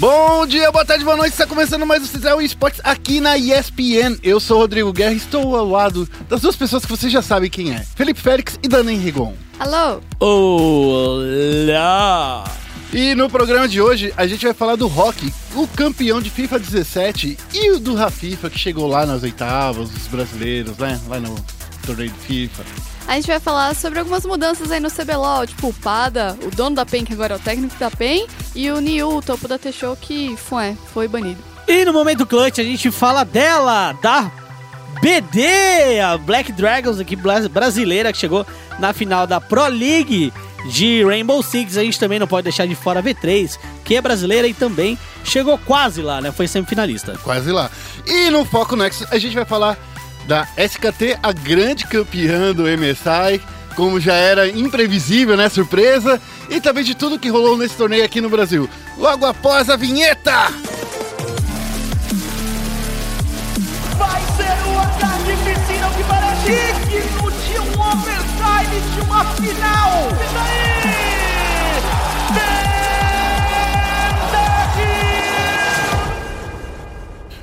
Bom dia, boa tarde, boa noite. Está começando mais o Cisel Esportes aqui na ESPN. Eu sou o Rodrigo Guerra e estou ao lado das duas pessoas que você já sabe quem é: Felipe Félix e Dana Henrigon. Alô? Olá! E no programa de hoje a gente vai falar do Rock, o campeão de FIFA 17 e o do Rafifa que chegou lá nas oitavas, os brasileiros, né? Lá no torneio de FIFA. A gente vai falar sobre algumas mudanças aí no CBLOL, tipo o Pada, o dono da PEN, que agora é o técnico da PEN, e o Niu, o topo da T-Show, que foi, foi banido. E no momento clutch a gente fala dela, da BD, a Black Dragons aqui brasileira que chegou na final da Pro League de Rainbow Six. A gente também não pode deixar de fora a V3, que é brasileira e também chegou quase lá, né? Foi semifinalista. Quase lá. E no Foco Next a gente vai falar da SKT, a grande campeã do MSI, como já era imprevisível, né? Surpresa. E também de tudo que rolou nesse torneio aqui no Brasil. Logo após a vinheta! Vai ser o ataque piscina que parece digno de um overtime de uma final! E daí?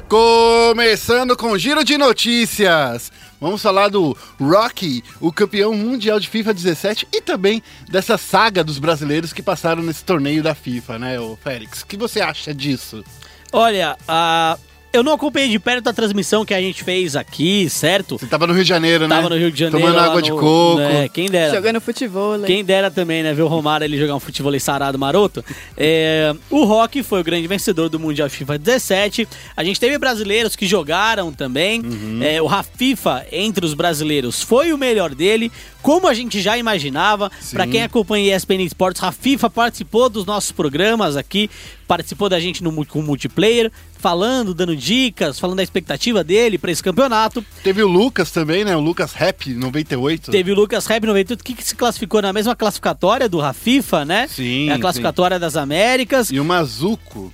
Começando com giro de notícias. Vamos falar do Rocky, o campeão mundial de FIFA 17 e também dessa saga dos brasileiros que passaram nesse torneio da FIFA, né, o Félix? O que você acha disso? Olha, a eu não acompanhei de perto a transmissão que a gente fez aqui, certo? Você tava no Rio de Janeiro, né? Tava no Rio de Janeiro. Tomando água no, de coco. Né, quem dera. Jogando futebol. Quem dera também, né? Ver o Romário ele jogar um futebol sarado maroto. É, o Rock foi o grande vencedor do Mundial FIFA 17. A gente teve brasileiros que jogaram também. Uhum. É, o Rafifa, entre os brasileiros, foi o melhor dele. Como a gente já imaginava. Para quem acompanha ESPN Esportes, Rafifa participou dos nossos programas aqui. Participou da gente no, com multiplayer falando, dando dicas, falando da expectativa dele para esse campeonato. Teve o Lucas também, né? O Lucas Rap 98. Teve o Lucas Rap 98, que, que se classificou na mesma classificatória do Rafifa, né? Sim. É a classificatória sim. das Américas. E o Mazuco.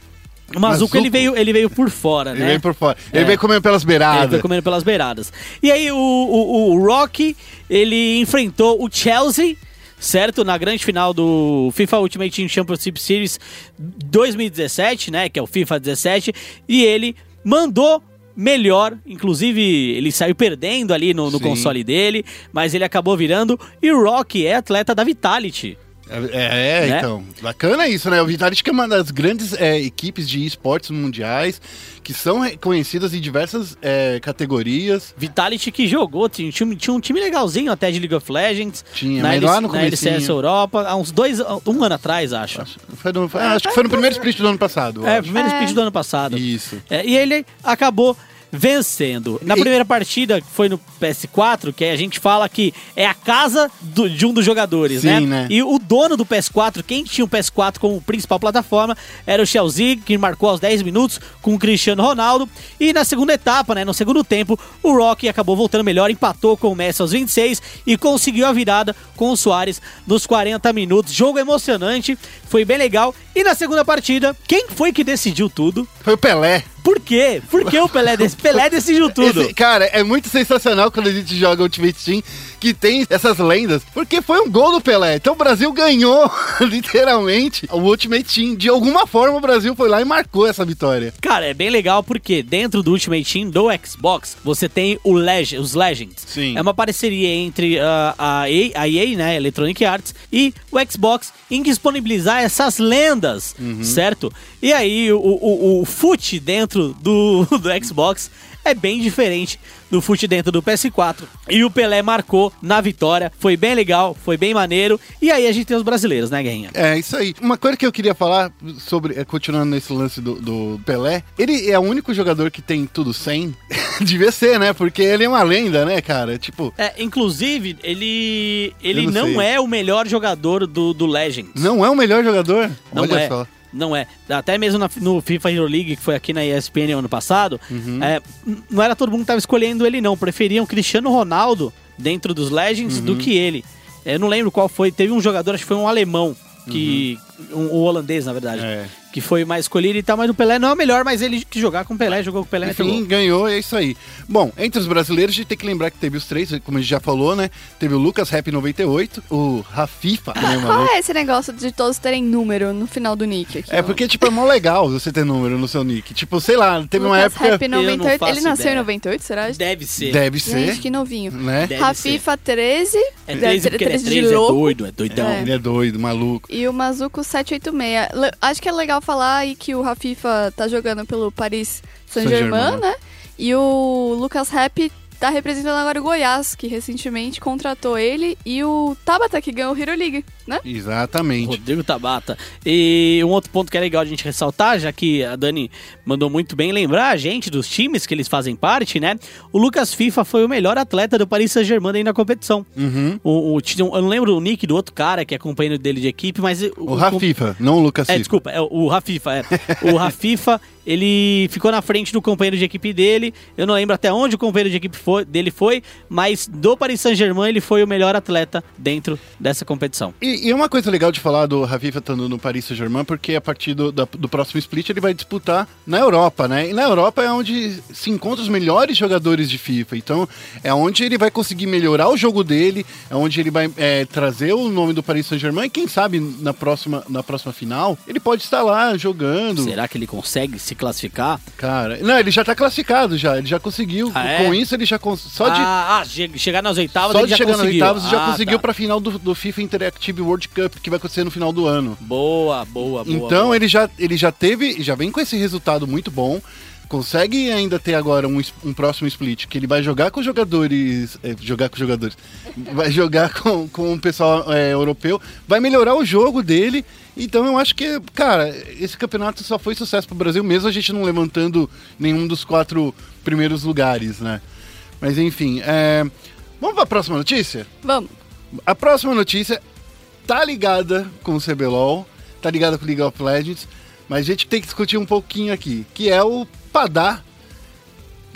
O Mazuco, ele veio, ele veio por fora, ele né? Ele veio por fora. Ele é. veio comendo pelas beiradas. Ele veio comendo pelas beiradas. E aí o, o, o Rock, ele enfrentou o Chelsea, certo? Na grande final do FIFA Ultimate Team Championship Series 2017, né? Que é o FIFA 17. E ele mandou melhor, inclusive ele saiu perdendo ali no, no console dele, mas ele acabou virando. E o Rock é atleta da Vitality. É, é né? então. Bacana isso, né? O Vitality que é uma das grandes é, equipes de esportes mundiais que são reconhecidas em diversas é, categorias. Vitality que jogou, tinha, tinha, um time legalzinho até de League of Legends. Tinha, mas lá no na LCS Europa, há uns dois, um ano atrás, acho. Acho, foi no, acho que foi no primeiro split do ano passado. É, primeiro split do ano passado. Isso. É, e ele acabou vencendo. Na primeira partida, que foi no PS4, que a gente fala que é a casa do, de um dos jogadores, Sim, né? né? E o dono do PS4, quem tinha o PS4 como principal plataforma, era o Chelsea, que marcou aos 10 minutos com o Cristiano Ronaldo. E na segunda etapa, né, no segundo tempo, o Rock acabou voltando melhor, empatou com o Messi aos 26 e conseguiu a virada com o Soares nos 40 minutos. Jogo emocionante, foi bem legal. E na segunda partida, quem foi que decidiu tudo? Foi o Pelé. Por quê? Por que o Pelé, desse, Pelé decidiu tudo? Esse, cara, é muito sensacional quando a gente joga Ultimate Team que tem essas lendas, porque foi um gol do Pelé. Então o Brasil ganhou, literalmente, o Ultimate Team. De alguma forma o Brasil foi lá e marcou essa vitória. Cara, é bem legal porque dentro do Ultimate Team do Xbox, você tem o Leg os Legends. Sim. É uma parceria entre uh, a, EA, a EA, né, Electronic Arts, e o Xbox em disponibilizar essas lendas, uhum. certo? E aí o, o, o FUT dentro do, do Xbox é bem diferente do fute dentro do PS4. E o Pelé marcou na vitória. Foi bem legal, foi bem maneiro. E aí a gente tem os brasileiros, né, Guerrinha? É, isso aí. Uma coisa que eu queria falar sobre, é, continuando nesse lance do, do Pelé, ele é o único jogador que tem tudo 100. Devia ser, né? Porque ele é uma lenda, né, cara? Tipo. É, inclusive, ele. Ele não, não é o melhor jogador do, do Legends. Não é o melhor jogador? Não Olha é. só. Não é. Até mesmo na, no FIFA Hero League, que foi aqui na ESPN ano passado, uhum. é, não era todo mundo que estava escolhendo ele, não. Preferiam Cristiano Ronaldo dentro dos Legends uhum. do que ele. Eu não lembro qual foi. Teve um jogador, acho que foi um alemão, que uhum. Um- o holandês, na verdade. É. Que foi mais escolhido e tal, mas o Pelé não é o melhor, mas ele que jogar com o Pelé, jogou com o Pelé, Enfim, gol. ganhou é isso aí. Bom, entre os brasileiros, a gente tem que lembrar que teve os três, como a gente já falou, né? Teve o Lucas Rap 98, o Rafifa, né, Qual é esse negócio de todos terem número no final do nick aqui? É ó? porque, tipo, é mó legal você ter número no seu nick. Tipo, sei lá, teve uma Lucas época. Rap não 98. faço Ele nasceu ideia. em 98, será? Deve ser. Deve ser. Gente, que novinho. Né? Deve Rafifa 13. É deve 13 ser porque ele é 13 de 13, é doido, é doidão. É. Ele é doido, maluco. E o Mazuco 786. Le- Acho que é legal falar aí que o Rafifa tá jogando pelo Paris Saint-Germain, Saint-Germain. né? E o Lucas Rap tá representando agora o Goiás, que recentemente contratou ele, e o Tabata, que ganhou o Hero League, né? Exatamente. Rodrigo Tabata. E um outro ponto que é legal a gente ressaltar, já que a Dani mandou muito bem lembrar a gente dos times que eles fazem parte, né? O Lucas FIFA foi o melhor atleta do Paris Saint-Germain aí na competição. Uhum. O, o- eu não lembro o nick do outro cara que é companheiro dele de equipe, mas... O Rafifa, não o Lucas É, Fifa. desculpa, é o Rafifa, é. O Rafifa, ele ficou na frente do companheiro de equipe dele. Eu não lembro até onde o companheiro de equipe foi- dele foi, mas do Paris Saint-Germain ele foi o melhor atleta dentro dessa competição. E, e uma coisa legal de falar do Rafifa estando no Paris Saint-Germain, porque a partir do, da- do próximo split ele vai disputar na Europa, né? E na Europa é onde se encontram os melhores jogadores de FIFA. Então é onde ele vai conseguir melhorar o jogo dele, é onde ele vai é, trazer o nome do Paris Saint-Germain e quem sabe na próxima, na próxima final ele pode estar lá jogando. Será que ele consegue se classificar? Cara, não, ele já tá classificado já, ele já conseguiu. Ah, é? Com isso ele já cons... só de ah, ah, che- chegar nas oitavas só de já chegar nas conseguiu. oitavas já Ah, conseguiu tá. pra final do, do FIFA Interactive World Cup que vai acontecer no final do ano. Boa, boa, boa. Então boa. ele já, ele já teve, já vem com esse resultado muito bom. Consegue ainda ter agora um, um próximo split que ele vai jogar com jogadores. é, jogar com jogadores. Vai jogar com, com o pessoal é, europeu. Vai melhorar o jogo dele. Então eu acho que, cara, esse campeonato só foi sucesso pro Brasil, mesmo a gente não levantando nenhum dos quatro primeiros lugares, né? Mas enfim, é, vamos pra próxima notícia? Vamos. A próxima notícia tá ligada com o CBLOL, tá ligada com League of Legends, mas a gente tem que discutir um pouquinho aqui, que é o Padá,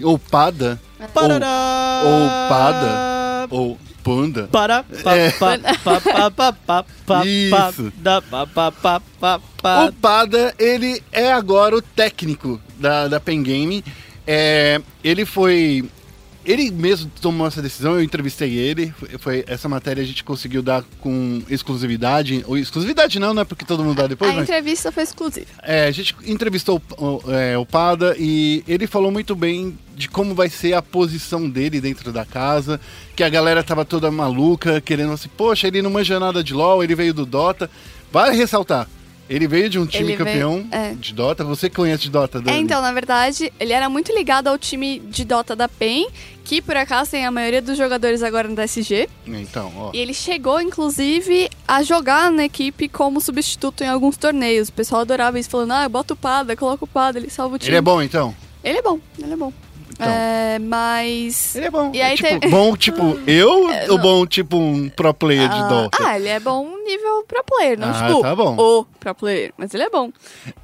ou Pada, Parará. ou Pada, ou Panda. Para, pa, É. pa, pa, pa, pa, pa, pa, Isso. da, pa, pa, pa, pa, pa. O Pada, ele é agora o técnico da, da Pen Game. É, ele foi. Ele mesmo tomou essa decisão, eu entrevistei ele. Foi, essa matéria a gente conseguiu dar com exclusividade. Ou exclusividade não, né? Porque todo mundo dá depois, a mas. entrevista foi exclusiva. É, a gente entrevistou o, é, o Pada e ele falou muito bem de como vai ser a posição dele dentro da casa, que a galera tava toda maluca, querendo assim, poxa, ele não manja nada de LoL, ele veio do Dota. Vale ressaltar, ele veio de um time Ele veio- campeão é. de Dota, você conhece de Dota, Dani? É, então, na verdade, ele era muito ligado ao time de Dota da PEN, que por acaso tem a maioria dos jogadores agora no DSG. Então, ó. E ele chegou, inclusive, a jogar na equipe como substituto em alguns torneios. O pessoal adorava isso, falando, ah, bota o Pada, coloca o Pada, ele salva o time. Ele é bom, então? Ele é bom, ele é bom. Então. É, mas... Ele é bom. E aí tipo, teve- bom tipo eu ou não. bom tipo um pro player de Ah, Dota? Ah, ele é bom nível pro player, não Ah, tipo tá bom. o pro player, mas ele é bom.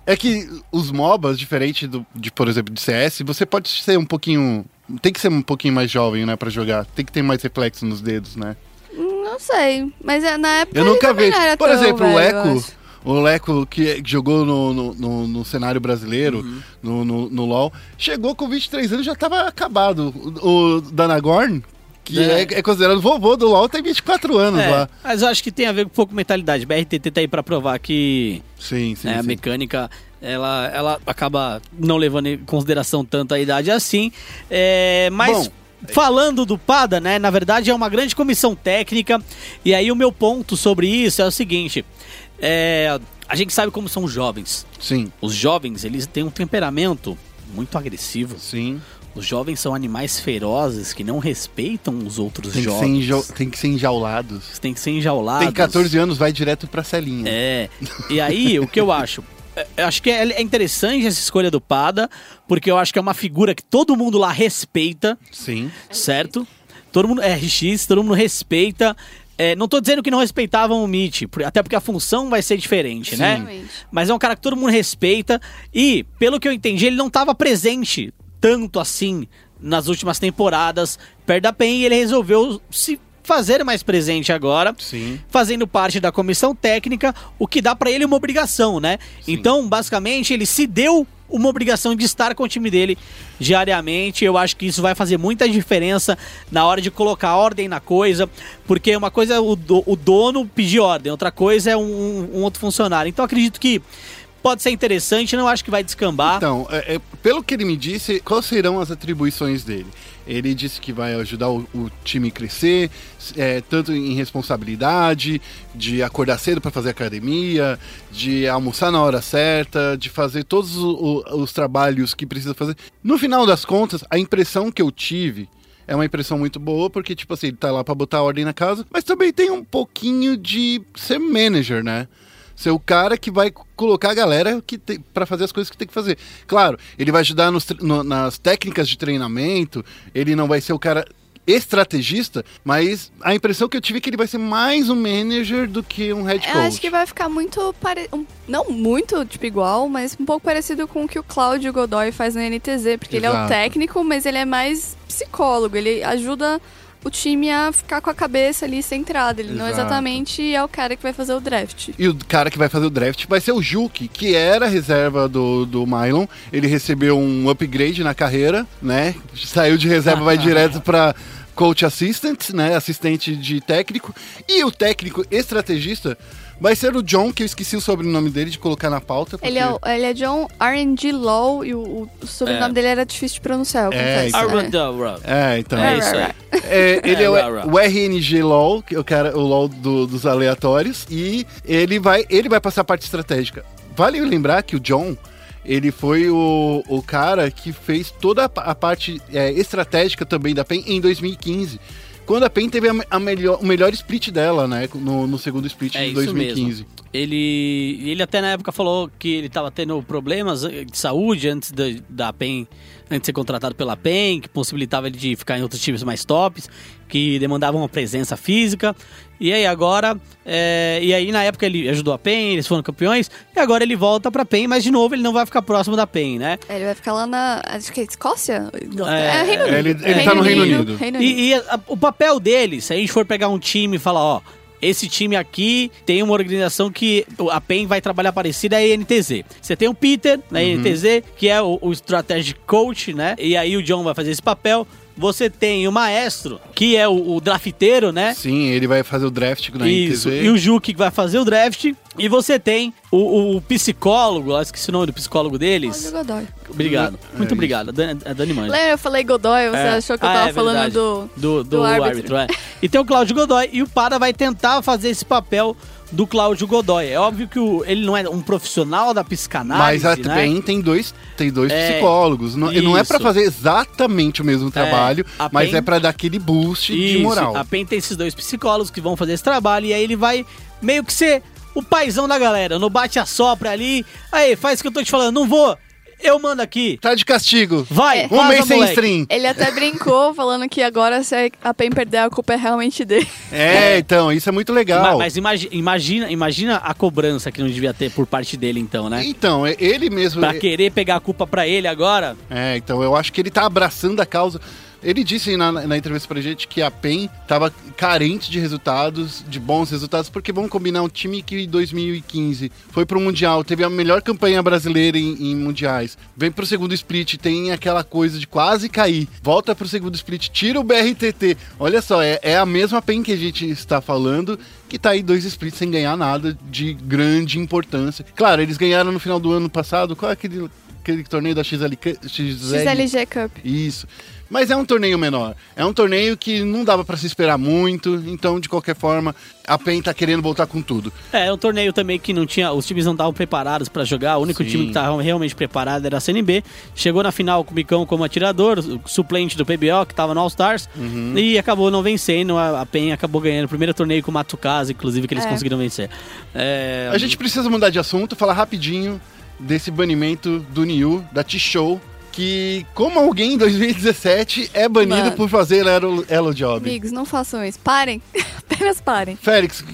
É que os MOBAs, diferente do, de, por exemplo, de CS, você pode ser um pouquinho. Tem que ser um pouquinho mais jovem, né, pra jogar. Tem que ter mais reflexo nos dedos, né? Não sei, mas é- na época Eu nunca vi. Por exemplo, o Leco. O Leco que jogou no, no, no- no cenário brasileiro, Uhum. no, no, no LoL, chegou com 23 anos e já tava acabado. O, o Danagorn, que é. É. é considerado vovô do LoL, tem 24 anos É, lá. mas eu acho que tem a ver com um pouco mentalidade. BRTT tá aí pra provar que Sim, sim. né, a sim. mecânica ela, ela acaba não levando em consideração tanto a idade assim. É, mas Bom. falando do PADA, né? Na verdade é uma grande comissão técnica. E aí o meu ponto sobre isso é o seguinte: é, a gente sabe como são os jovens. Sim, Os jovens, eles têm um temperamento muito agressivo. sim. Os jovens são animais ferozes que não respeitam os outros Tem que, jovens. enjau- tem que ser enjaulados. Têm que ser enjaulados. Tem 14 anos, vai direto pra celinha. É. E aí, o que eu acho? É, Eu acho que é é interessante essa escolha do Pada, porque eu acho que é uma figura que todo mundo lá respeita, Sim. certo? Todo mundo é RX, todo mundo respeita. É, não tô dizendo que não respeitavam o Mitch, até porque a função vai ser diferente, né? Realmente. Mas é um cara que todo mundo respeita e, pelo que eu entendi, ele não estava presente tanto assim nas últimas temporadas perto da PEN e ele resolveu se fazer mais presente agora. Sim. Fazendo parte da comissão técnica, o que dá pra ele uma obrigação, né? Sim. Então, basicamente, ele se deu uma obrigação de estar com o time dele diariamente. Eu acho que isso vai fazer muita diferença na hora de colocar ordem na coisa, porque uma coisa é o, do- o dono pedir ordem, outra coisa é um, um outro funcionário. Então, acredito que pode ser interessante, não acho que vai descambar. Então, é- é, pelo que ele me disse, quais serão as atribuições dele? Ele disse que vai ajudar o, o time a crescer, é, tanto em responsabilidade, de acordar cedo para fazer academia, de almoçar na hora certa, de fazer todos o- o- os trabalhos que precisa fazer. No final das contas, a impressão que eu tive é uma impressão muito boa, porque, tipo assim, ele tá lá pra botar ordem na casa, mas também tem um pouquinho de ser manager, né? Ser o cara que vai colocar a galera que para fazer as coisas que tem que fazer. Claro, ele vai ajudar nos no- nas técnicas de treinamento, ele não vai ser o cara estrategista, mas a impressão que eu tive é que ele vai ser mais um manager do que um head Eu coach. acho que vai ficar muito pare... não muito tipo igual, mas um pouco parecido com o que o Cláudio Godoy faz na NTZ, porque ele é o Exato. técnico, mas ele é mais psicólogo, ele ajuda o time a ficar com a cabeça ali centrada, ele não Exato. exatamente é o cara que vai fazer o draft. E o cara que vai fazer o draft vai ser o Juki, que era reserva do, do Mylon. Ele recebeu um upgrade na carreira, né? Saiu de reserva, vai direto para coach assistant, né? Assistente de técnico. E o técnico estrategista vai ser o John, que eu esqueci o sobrenome dele de colocar na pauta. porque- Ele é, o- ele é John R&G Law e o, o- o sobrenome É. dele era difícil de pronunciar, eu É, confesso. então. É, então. É isso aí. É, ele é, o, É, o RNG LOL, que é o cara, o LOL do- dos aleatórios, e ele vai, ele vai passar a parte estratégica. Vale lembrar que o John, ele foi o, o cara que fez toda a parte é, estratégica também da PEN em 2015. Quando a PEN teve a, a melhor, o melhor split dela, né? No, no segundo split É de isso 2015. mesmo. Ele, ele até na época falou que ele estava tendo problemas eh, de saúde antes da, da PEN, antes de ser contratado pela PEN, que possibilitava ele de ficar em outros times mais tops, que demandavam uma presença física. E aí agora, é, e aí na época ele ajudou a PEN, eles foram campeões, e agora ele volta pra PEN, mas de novo ele não vai ficar próximo da PEN, né? É, Ele vai ficar lá na. Acho que é Escócia? É, Reino é, Unido. ele- ele tá no Reino Unido. Reino Unido. E, e a- o papel dele, se a gente for pegar um time e falar, ó, esse time aqui tem uma organização que a PEN vai trabalhar parecida à NTZ. Você tem o Peter na NTZ, que é o, o Strategic Coach, né? E aí o John vai fazer esse papel. Você tem o Maestro, que é o, o drafteiro, né? Sim, ele vai fazer o draft na Isso, NTZ. e o Juque que vai fazer o draft. E você tem o, o psicólogo, eu esqueci o nome do psicólogo Cláudio deles. Godoy. Obrigado, É muito isso. obrigado. A Dani, a Dani manja. Lembra, eu falei Godoy, você É. achou que eu Ah, tava é falando do. do, do, do árbitro. árbitro. é. E tem o Cláudio Godoy e o Para vai tentar fazer esse papel do Cláudio Godoy. É óbvio que o- ele não é um profissional da psicanálise, Mas a né? Tem dois, tem dois É, psicólogos. Não, não é pra isso. fazer exatamente o mesmo trabalho, a mas PEN é pra dar aquele boost de Isso, moral. A PEN tem esses dois psicólogos que vão fazer esse trabalho e aí ele vai meio que ser o paizão da galera. No bate a sopra ali. Aí, faz o que eu tô te falando. Não vou. Eu mando aqui. Tá de castigo. Vai, É. Um vaza, mês sem moleque. stream. Ele até brincou falando que agora se a PEN perder a culpa é realmente dele. É, então, isso é muito legal. Mas, imagi- imagina, imagina a cobrança que não devia ter por parte dele, então, né? Então, é- ele mesmo. Pra querer pegar a culpa pra ele agora. É, então eu acho que ele tá abraçando a causa. Ele disse na, na entrevista pra gente que a PEN tava carente de resultados, de bons resultados, porque vamos combinar um time que em 2015 foi pro Mundial, teve a melhor campanha brasileira em, em mundiais, vem pro segundo split, tem aquela coisa de quase cair, volta pro segundo split, tira o BRTT. Olha só, é, é a mesma PEN que a gente está falando, que tá aí dois splits sem ganhar nada de grande importância. Claro, eles ganharam no final do ano passado, qual é aquele, aquele torneio da XL, XLG Cup. isso. Mas é um torneio menor. É um torneio que não dava pra se esperar muito. Então, de qualquer forma, a PEN tá querendo voltar com tudo. É, é um torneio também que não tinha. Os times não estavam preparados pra jogar. O único Sim. time que estava realmente preparado era a CNB. Chegou na final com o Micão como atirador, o suplente do PBO, que tava no All Stars. Uhum. E acabou não vencendo. A, a PEN acabou ganhando o primeiro torneio com o Matsukaze, inclusive, que eles É. conseguiram vencer. É, A gente precisa mudar de assunto, falar rapidinho desse banimento do Niu, da T-Show. Que, como alguém em 2017 é banido Mano. por fazer Elo, Elo Job. Amigos, não façam isso. Parem. Apenas parem. Félix,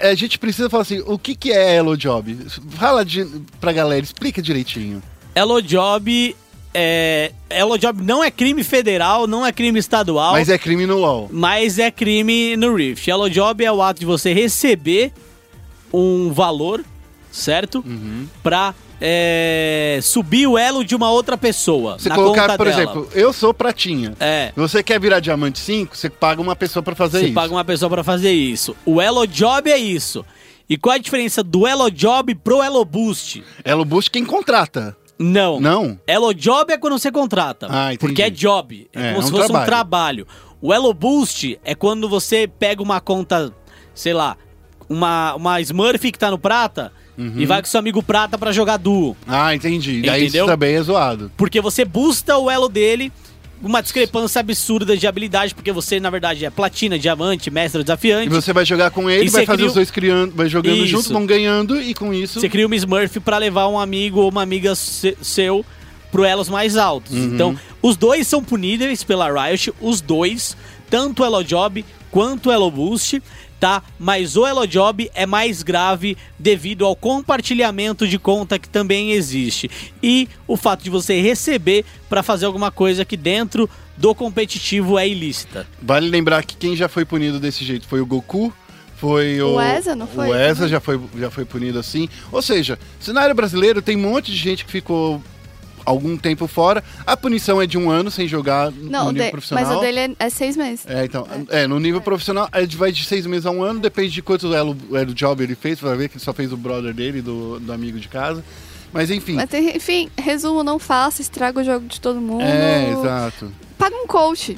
a gente precisa falar assim: o que, que é Elo Job? Fala de, pra galera, explica direitinho. Elo Job é, Elo Job não é crime federal, não é crime estadual, Mas é crime no LoL. mas é crime no Rift. Elo Job é o ato de você receber um valor, certo? Uhum. Pra é, subir o elo de uma outra pessoa. Você colocar, por dela. exemplo, eu sou pratinha. É. Você quer virar diamante 5, você paga uma pessoa pra fazer Você isso. paga uma pessoa pra fazer isso. O Elo Job é isso. E qual a diferença do Elo Job pro Elo Boost? Elo Boost quem contrata. Não. Não? Elo Job é quando você contrata. Ah, porque é job. É, É, como é se um fosse um trabalho. trabalho. O Elo Boost é quando você pega uma conta, sei lá, uma, uma Smurf que tá no prata Uhum. e vai com seu amigo prata pra jogar duo. Ah, entendi. Daí Entendeu? isso também é zoado. Porque você busta o elo dele, uma discrepância absurda de habilidade, porque você, na verdade, é platina, diamante, mestre E desafiante. você vai jogar com ele, E vai fazer cria os dois criando, vai jogando Isso. junto, vão ganhando e com isso. Você cria uma Smurf pra levar um amigo ou uma amiga se- seu pro elos mais altos. Uhum. Então, os dois são puníveis pela Riot, os dois, tanto o Elo Job quanto o Elo Boost, tá? Mas o Elo Job é mais grave devido ao compartilhamento de conta que também existe. E o fato de você receber pra fazer alguma coisa que dentro do competitivo é ilícita. Vale lembrar que quem já foi punido desse jeito foi o Goku. Foi o. O Eza, não foi? O Eza já foi, já foi punido assim. Ou seja, cenário brasileiro tem um monte de gente que ficou algum tempo fora. A punição é de um ano sem jogar Não, no o nível de- profissional. mas o dele é, é seis meses. É, então, é, no nível profissional, ele vai de seis meses a um ano, depende de quanto elo, elo job ele fez, vai ver que ele só fez o brother dele, do, do amigo de casa. Mas enfim. Mas, enfim, resumo, não faça, estraga o jogo de todo mundo. É, exato. Paga um coach.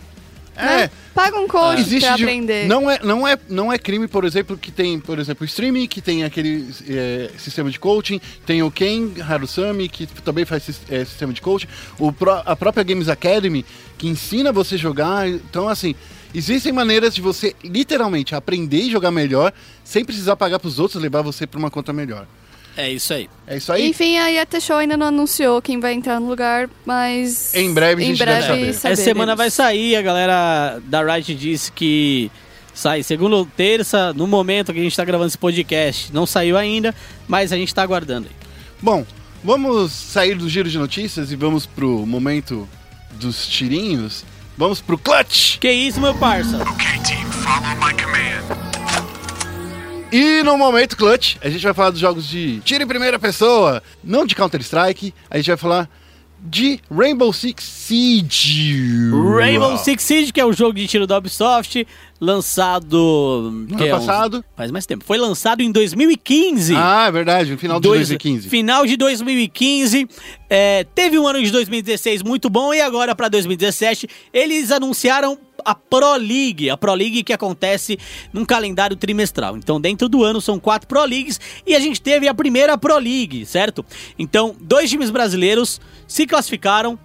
É, né? Paga um coach existe pra de- aprender. não é não é não é crime por exemplo que tem por exemplo o streaming que tem aquele é, sistema de coaching tem o Ken Harusami que também faz é, sistema de coaching o a própria Games Academy que ensina você a jogar então assim existem maneiras de você literalmente aprender e jogar melhor sem precisar pagar para os outros levar você para uma conta melhor É isso aí. é isso aí Enfim, a Yata Show ainda não anunciou quem vai entrar no lugar, mas. Em breve a em gente deve breve saber. Essa semana vai sair, a galera da Riot disse que sai segunda ou terça, no momento que a gente tá gravando esse podcast. Não saiu ainda, mas a gente tá aguardando aí. Bom, vamos sair do giro de notícias e vamos pro momento dos tirinhos. Vamos pro clutch! Que isso, meu parça? Okay, team, follow my command. E no momento clutch, a gente vai falar dos jogos de tiro em primeira pessoa, não de Counter-Strike, a gente vai falar de Rainbow Six Siege. Rainbow Six Siege, que é o jogo de tiro da Ubisoft, lançado... que é uns- passado. faz mais tempo. Foi lançado em 2015. Ah, é verdade, no final de Dois- 2015. Final de 2015. é, teve um ano de 2016 muito bom e agora para 2017 eles anunciaram a Pro League, a Pro League que acontece num calendário trimestral. Então, dentro do ano são quatro Pro Leagues e a gente teve a primeira Pro League, certo? Então, dois times brasileiros se classificaram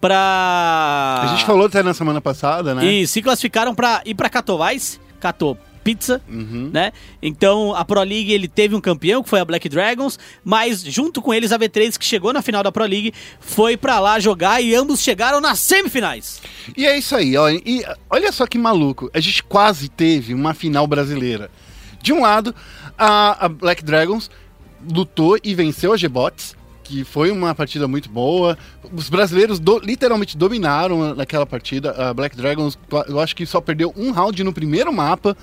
para A gente falou até na semana passada, né? e se classificaram para ir para Katowice, Kato Pizza, Uhum. né? Então a Pro League ele teve um campeão que foi a Black Dragons, mas junto com eles a V3 que chegou na final da Pro League foi pra lá jogar e ambos chegaram nas semifinais. E é isso aí, ó. E olha só que maluco. A gente quase teve uma final brasileira. De um lado, a, a Black Dragons lutou e venceu a G-Bots, que foi uma partida muito boa. Os brasileiros do- literalmente dominaram naquela partida. A Black Dragons, eu acho que só perdeu um round no primeiro mapa.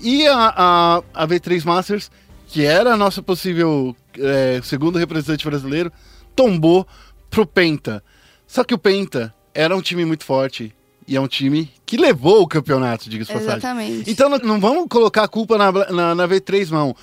E a, a, a V3 Masters, que era a nossa possível é, segundo representante brasileiro, tombou pro Penta. Só que o Penta era um time muito forte. E é um time que levou o campeonato, diga-se passagem. Exatamente. Então não- não vamos colocar a culpa na, na, na V3, não.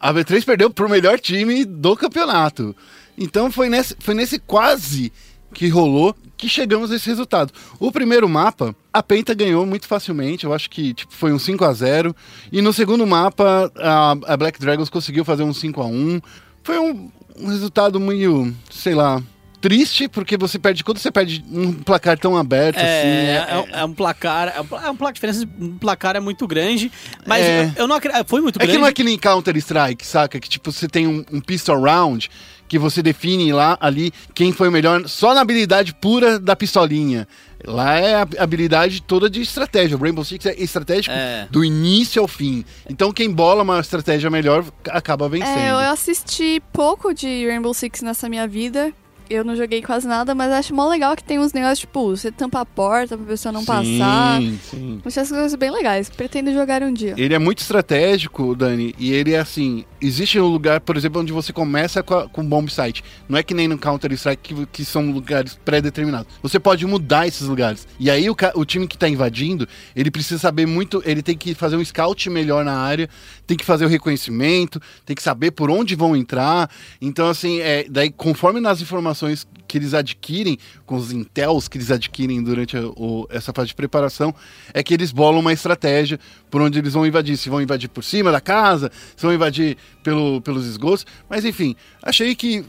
A V3 perdeu pro melhor time do campeonato. Então foi nesse, foi nesse quase que rolou que chegamos a esse resultado. O primeiro mapa, a Penta ganhou muito facilmente, eu acho que tipo, foi um 5 a 0 E no segundo mapa, a, a Black Dragons conseguiu fazer um 5 a 1 Foi um, um resultado meio, sei lá, triste, porque você perde, quando você perde um placar tão aberto assim... É, é- é, é um placar, é um é placar, a diferença de um placar é muito grande, mas É. eu, eu não acredito, foi muito É que grande. não é que nem Counter-Strike, saca? Que tipo, você tem um, um pistol round que você define lá ali quem foi o melhor só na habilidade pura da pistolinha. Lá é a habilidade toda de estratégia. O Rainbow Six é estratégico É. do início ao fim. Então quem bola uma estratégia melhor acaba vencendo. É, eu assisti pouco de Rainbow Six nessa minha vida. Eu não joguei quase nada, mas acho mó legal que tem uns negócios, tipo, você tampa a porta pra pessoa não passar. Sim, sim. Acho essas coisas bem legais. Pretendo jogar um dia. Ele é muito estratégico, Dani, e ele é assim. Existe um lugar, por exemplo, onde você começa com, a, com bomb site. Não é que nem no Counter-Strike que, que são lugares pré-determinados. Você pode mudar esses lugares. E aí o, o time que tá invadindo, ele precisa saber muito. Ele tem que fazer um scout melhor na área, tem que fazer o reconhecimento, tem que saber por onde vão entrar. Então, assim, é, daí, conforme nas informações que eles adquirem, com os intels que eles adquirem durante a- o- essa fase de preparação, é que eles bolam uma estratégia por onde eles vão invadir. Se vão invadir por cima da casa, se vão invadir pelo, pelos esgotos. Mas enfim, achei que.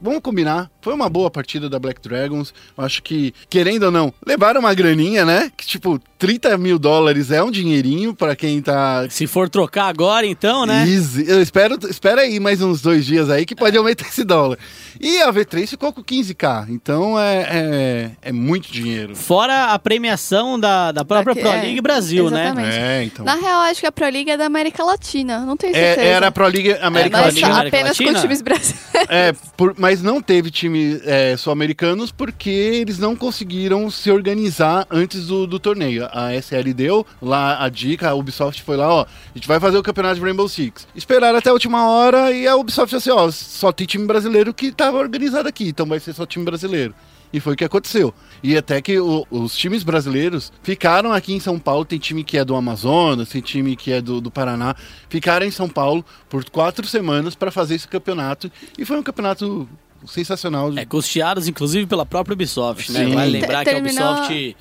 Vamos combinar, foi uma boa partida da Black Dragons. Eu acho que, querendo ou não, levaram uma graninha, né? Que tipo, 30 mil dólares é um dinheirinho pra quem tá Se for trocar agora, então, né? Easy. Eu espero, espera aí mais uns dois dias aí que pode aumentar esse dólar. E a V3 ficou com 15k, então é, é, é muito dinheiro. Fora a premiação da, da própria Pro é, League Brasil, né? exatamente. É, então. Na real, acho que a Pro League é da América Latina. Não tenho certeza. É, era a Pro League América Latina. América apenas Latina? com times brasileiros. É, por- mas não teve time é, sul-americanos porque eles não conseguiram se organizar antes do, do torneio. A SL deu lá a dica, a Ubisoft foi lá, ó, a gente vai fazer o campeonato de Rainbow Six. Esperaram até a última hora e a Ubisoft assim, ó, só tem time brasileiro que tava organizado aqui, então vai ser só time brasileiro. E foi o que aconteceu. E até que o- os times brasileiros ficaram aqui em São Paulo. Tem time que é do Amazonas, tem time que é do, do Paraná. Ficaram em São Paulo por quatro semanas para fazer esse campeonato. E foi um campeonato sensacional. É, custeados, inclusive, pela própria Ubisoft, né? Sim. Vale lembrar que a Terminou- Ubisoft...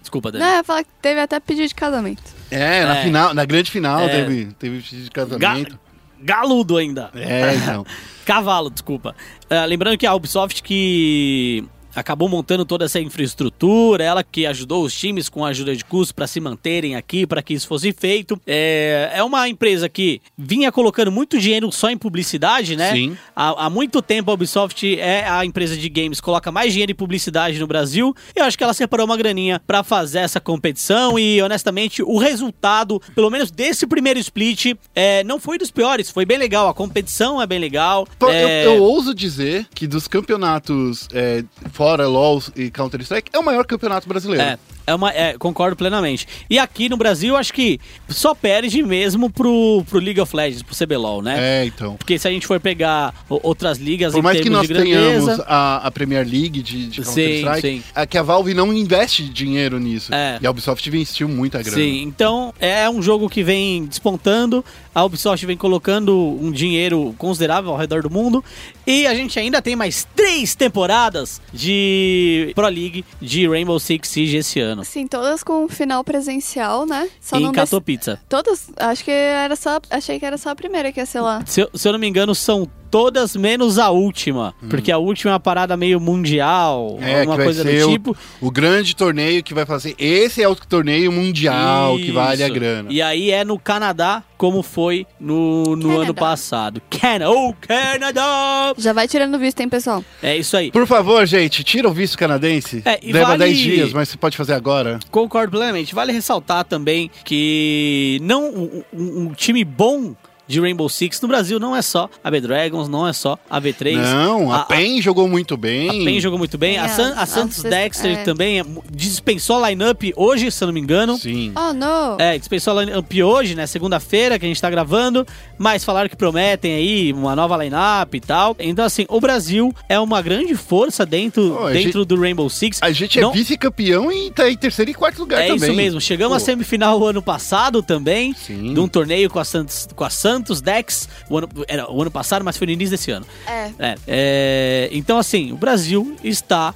Desculpa, Dani. Não, eu ia falar que teve até pedido de casamento. É, na, É. final, na grande final É. teve, teve vestido de casamento. Galudo ainda. É, então. Cavalo, desculpa. Ah, lembrando que a Ubisoft que acabou montando toda essa infraestrutura, ela que ajudou os times com a ajuda de custo para se manterem aqui, para que isso fosse feito. É, é uma empresa que vinha colocando muito dinheiro só em publicidade, né? Sim. Há, há muito tempo a Ubisoft é a empresa de games que coloca mais dinheiro em publicidade no Brasil. E eu acho que ela separou uma graninha para fazer essa competição e, honestamente, o resultado, pelo menos desse primeiro split, é, não foi dos piores, foi bem legal. A competição é bem legal. Pô, É, eu, eu ouso dizer que dos campeonatos é, fora LoL e Counter-Strike é o maior campeonato brasileiro. É, é uma, é, concordo plenamente. E aqui no Brasil, acho que só perde mesmo pro, pro League of Legends, pro CBLOL, né? É, então. Porque se a gente for pegar outras ligas Por em mais que nós de grandeza... tenhamos a, a Premier League de, de Counter-Strike, é que a Valve não investe dinheiro nisso. É. E a Ubisoft investiu muita grana. Sim, então é um jogo que vem despontando, a Ubisoft vem colocando um dinheiro considerável ao redor do mundo e a gente ainda tem mais três temporadas de Pro League de Rainbow Six Siege esse ano. Sim, todas com final presencial, né? Só em dec- Catopizza. Todas? Acho que era só. Achei que era só a primeira que ia ser lá. Se eu, se eu não me engano, são todas menos a última. Porque a última é uma parada meio mundial, Hum. É, vai coisa do ser o, tipo. o grande torneio que vai fazer. Esse é o torneio mundial que vale a Isso. grana. E aí é no Canadá, como foi no, no ano passado. Canada, oh, Canadá! Já vai tirando visto, hein, pessoal? É isso aí. Por favor, gente, tira o visto canadense. É, e Leva vale- 10 dias, mas você pode fazer agora. Concordo plenamente. Vale ressaltar também que não um, um- um time bom de Rainbow Six no Brasil não é só a B-Dragons, não é só a B3. Não, a, a, PEN jogou muito bem. a PEN jogou muito bem. A, É, San- a a Santos Dexter é. também é- dispensou a lineup hoje, se eu não me engano. Sim. Oh, não! É, dispensou a lineup hoje, né? Segunda-feira que a gente tá gravando. Mas falaram que prometem aí uma nova lineup e tal. Então, assim, o Brasil é uma grande força dentro, a dentro do Rainbow Six. A gente Não- é vice-campeão e tá em terceiro e quarto lugar É também. isso mesmo. Chegamos à Pô. semifinal ano passado também. Sim. De um torneio com a Santos, com a Santos Dex. O ano, era o ano passado, mas foi no início desse ano. É. É, é, então, assim, o Brasil está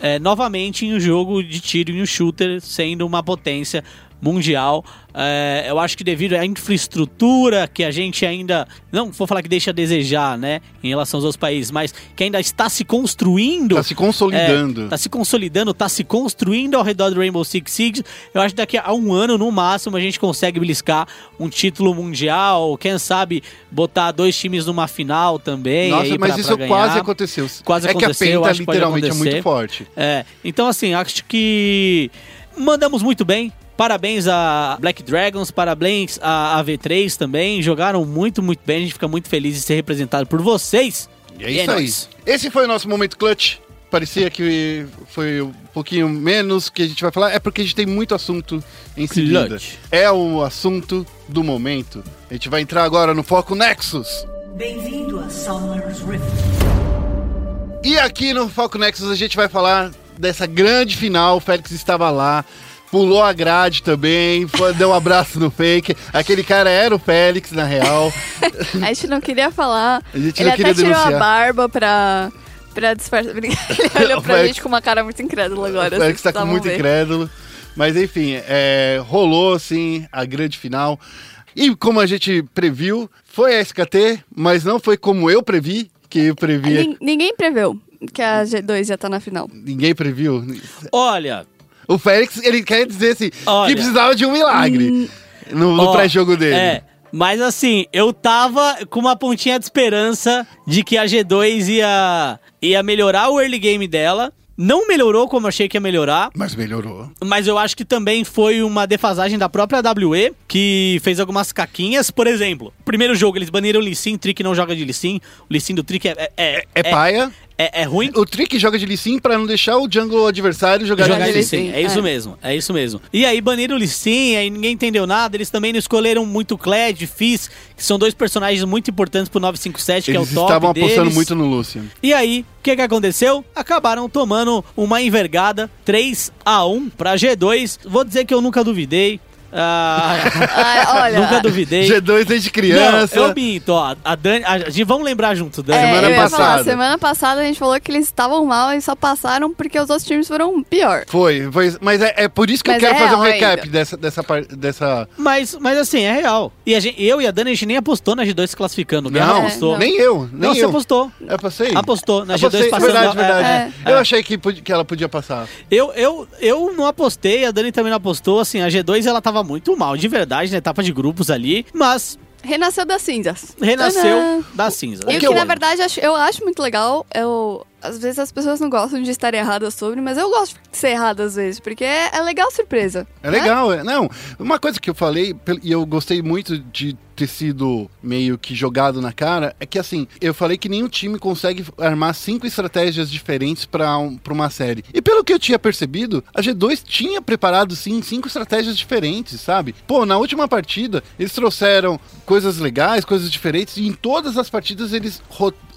é, novamente em um jogo de tiro em um shooter, sendo uma potência mundial. É, eu acho que devido à infraestrutura que a gente ainda. Não vou falar que deixa a desejar, né? Em relação aos outros países, mas que ainda está se construindo. Tá se consolidando. É, tá se consolidando, tá se construindo ao redor do Rainbow Six Siege. Eu acho que daqui a um ano, no máximo, a gente consegue beliscar um título mundial. Quem sabe botar dois times numa final também. Nossa, mas pra- isso pra quase aconteceu. Quase é que a aconteceu, que pode literalmente é muito forte. É, então assim, acho que mandamos muito bem. Parabéns a Black Dragons, parabéns a, a V3 também. Jogaram muito, muito bem. A gente fica muito feliz de ser representado por vocês. E é E é isso aí. nóis. Esse foi o nosso momento clutch. Parecia que foi um pouquinho menos que a gente vai falar. É porque a gente tem muito assunto em seguida. Clutch. É o assunto do momento. A gente vai entrar agora no Foco Nexus. Bem-vindo a Summer's Rift. E aqui no Foco Nexus a gente vai falar dessa grande final. O Félix estava lá. Pulou a grade também, foi- deu um abraço no fake. Aquele cara era o Félix, na real. A gente não queria falar. A gente Ele não até queria tirou denunciar. a barba pra, pra disfarçar. Ele olhou O pra Félix- gente com uma cara muito incrédula agora. O Félix vocês tá com muito ver. incrédulo. Mas enfim, é, rolou assim a grande final. E como a gente previu, foi a SKT, mas não foi como eu previ, que eu previa. Nin- Ninguém preveu que a G2 ia estar na final. Ninguém previu. Olha, O Félix, ele quer dizer assim, Olha. que precisava de um milagre no, no Ó, pré-jogo dele. É. Mas assim, eu tava com uma pontinha de esperança de que a G2 ia, ia melhorar o early game dela. Não melhorou como eu achei que ia melhorar. Mas melhorou. Mas eu acho que também foi uma defasagem da própria WE, que fez algumas caquinhas. Por exemplo, primeiro jogo, eles baniram o Lee Sin, Trick não joga de Lee Sin. O Lee Sin do Trick é, é, É, paia. É, é ruim. O Trick joga de Lee Sin pra não deixar o jungle adversário jogar, Jogar de Lee Sin. É isso É. mesmo, é isso mesmo. E aí baniram o Lee Sin, aí ninguém entendeu nada. Eles também não escolheram muito Kled, Fizz, que são dois personagens muito importantes pro 957, que Eles é o top estavam apostando deles. muito no Lucian. E aí, o que que aconteceu? Acabaram tomando uma envergada 3 a 1 pra G2. Vou dizer que eu nunca duvidei. Ah, Ah, olha. nunca duvidei. G2 desde criança. Não, eu minto, ó. A Dani, a gente, vamos lembrar junto, Dani. É, Semana eu ia passada. falar, semana passada a gente falou que eles estavam mal e só passaram porque os outros times foram pior. Foi, foi, mas é, é por isso que Mas eu quero é fazer um recap ainda. dessa, dessa, par- dessa. Mas, mas assim, é real. E a gente- eu e a Dani, a gente nem apostou na G2 se classificando. Guerra Não, apostou. não. nem eu, nem Não, você eu. apostou. Eu passei? Apostou na Apostei, G2 passando. Verdade, verdade. É, Eu achei que, que ela podia passar. Eu, eu, eu não apostei, a Dani também não apostou. Assim, a G2 ela tava muito mal, de verdade, na etapa de grupos ali. Mas Renasceu das cinzas. renasceu Tadã! da cinza. E o que na verdade, eu acho- muito legal, eu, às vezes as pessoas não gostam de estar erradas sobre, mas eu gosto de ser errada às vezes, porque é, é legal surpresa. É né? legal, é. Não, uma coisa que eu falei, e eu gostei muito de ter sido meio que jogado na cara, é que assim, eu falei que nenhum time consegue armar cinco estratégias diferentes pra um, pra uma série. E pelo que eu tinha percebido, a G2 tinha preparado sim cinco estratégias diferentes, sabe? Pô, na última partida, eles trouxeram coisas legais, coisas diferentes, e em todas as partidas eles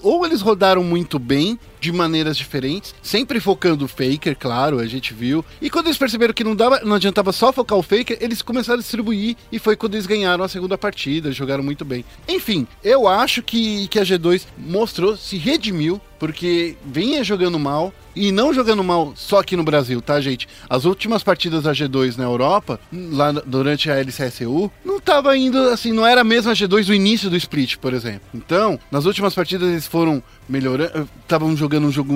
ou eles rodaram muito bem, de maneiras diferentes, sempre focando o Faker, claro, a gente viu. E quando eles perceberam que não, dava, não adiantava só focar o Faker, eles começaram a distribuir e foi quando eles ganharam a segunda partida, jogaram muito bem. Enfim, eu acho que, que a G2 mostrou, se redimiu, porque vinha jogando mal e não jogando mal só aqui no Brasil, tá, gente? As últimas partidas da G2 na Europa, lá durante a LCSU, não tava indo assim, não era a mesma G2 do início do split, por exemplo. Então, nas últimas partidas eles foram melhorando, estavam jogando um jogo,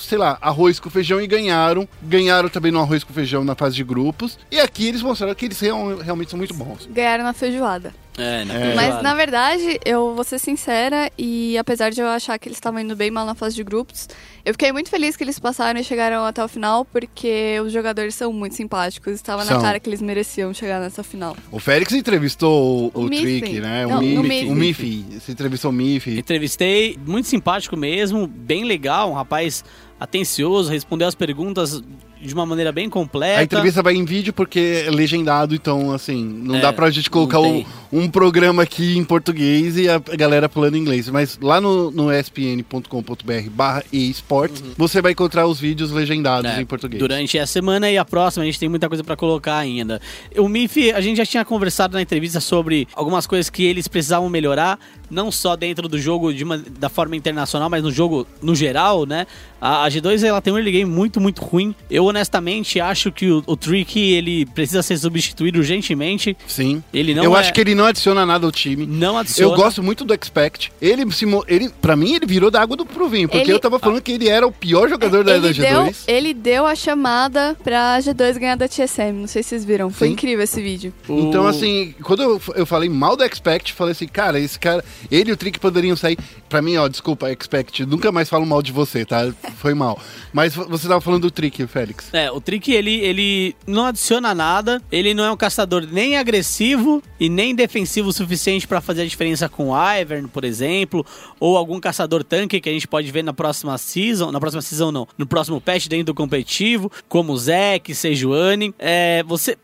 sei lá, arroz com feijão e ganharam. Ganharam também no arroz com feijão na fase de grupos. E aqui eles mostraram que eles real- realmente são muito bons. Ganharam na feijoada. É, na É. Mas, na verdade, eu vou ser sincera e apesar de eu achar que eles estavam indo bem mal na fase de grupos, eu fiquei muito feliz que eles passaram e chegaram até o final porque os jogadores são muito simpáticos. Estava São. na cara que eles mereciam chegar nessa final. O Félix entrevistou o, O o Miffy. Trick, né? Não, o. Miffy. O Miffy. Você entrevistou o Miffy. Entrevistei, muito simpático mesmo, bem legal, um rapaz atencioso, respondeu as perguntas de uma maneira bem completa. A entrevista vai em vídeo porque é legendado, então, assim, não É, dá pra gente colocar o- um programa aqui em português e a galera falando inglês. Mas lá no, no espn.com.br barra esportes, você vai encontrar os vídeos legendados É, em português. Durante a semana e a próxima, a gente tem muita coisa pra colocar ainda. O MIF, a gente já tinha conversado na entrevista sobre algumas coisas que eles precisavam melhorar, não só dentro do jogo de uma- da forma internacional, mas no jogo no geral, né? A, a G2 ela tem um early game muito, muito ruim. Eu honestamente acho que o, o Trick ele precisa ser substituído urgentemente. Sim. Ele não Eu é- acho que ele não adiciona nada ao time. Não adiciona. Eu gosto muito do Expect. Ele, se ele, pra mim, ele virou da água do pro vinho, porque Ele- eu tava falando que ele era o pior jogador da, da ele, deu, G2. ele deu a chamada pra G2 ganhar da TSM. Não sei se vocês viram. Foi Sim. incrível esse vídeo. O- Então, assim, quando eu, eu falei mal do Expect, falei assim, cara, esse cara, ele e o Trick poderiam sair. Pra mim, ó, desculpa, Expect, nunca mais falo mal de você, tá? Foi mal. Mas você tava falando do Trick, Félix. É, o Trick, ele, ele não adiciona nada, ele não é um caçador nem agressivo e nem defensivo o suficiente pra fazer a diferença com o Ivern, por exemplo, ou algum caçador tanque que a gente pode ver na próxima season, na próxima season não, no próximo patch dentro do competitivo, como o Zek, Sejuani. É, você...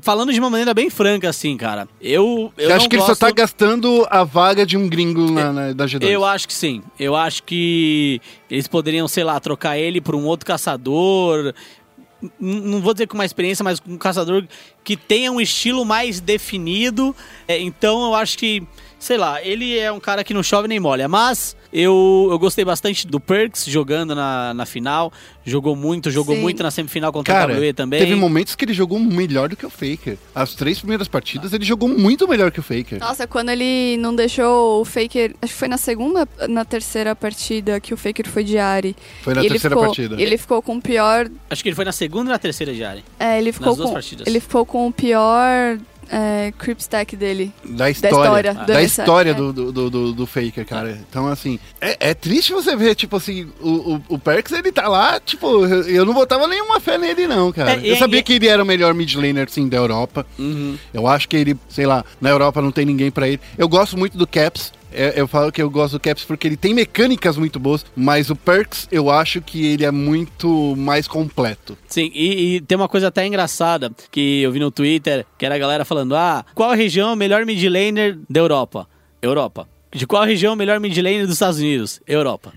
Falando de uma maneira bem franca, assim, cara, eu. eu não que ele só gosto- tá gastando a vaga de um gringo na, na, da G2? Eu acho que sim. Eu acho que eles poderiam, sei lá, trocar ele por um outro caçador. Não vou dizer com uma experiência, mas com um caçador que tenha um estilo mais definido. É, então eu acho que, sei lá, ele é um cara que não chove nem molha. Mas eu, eu gostei bastante do Perks jogando na, na final. Jogou muito, jogou Sim. muito na semifinal contra Cara, a WE também. teve momentos que ele jogou melhor do que o Faker. As três primeiras partidas ele jogou muito melhor que o Faker. Nossa, quando ele não deixou o Faker. Acho que foi na segunda, na terceira partida que o Faker foi de Ari. Foi na E ele terceira ficou, partida. Ele ficou com o pior. Acho que ele foi na segunda e na terceira de área. É, ele ficou duas com. partidas. Ele ficou com o pior é, creep stack dele. Da história. história, Da história, MSI, é. do, do, do, do Faker, cara. Então, assim, é, é triste você ver, tipo assim, o, o, o Perks, ele tá lá, tipo, eu não botava nenhuma fé nele, não, cara. É, eu sabia que ele era o melhor mid laner, sim, da Europa. Uhum. Eu acho que ele, sei lá, na Europa não tem ninguém pra ele. Eu gosto muito do Caps. É, Eu falo que eu gosto do Caps porque ele tem mecânicas muito boas, mas o Perks eu acho que ele é muito mais completo. Sim, e, e tem uma coisa até engraçada que eu vi no Twitter, que era a galera falando: ah, qual região é o melhor mid laner da Europa? Europa. De qual região é o melhor mid laner dos Estados Unidos? Europa.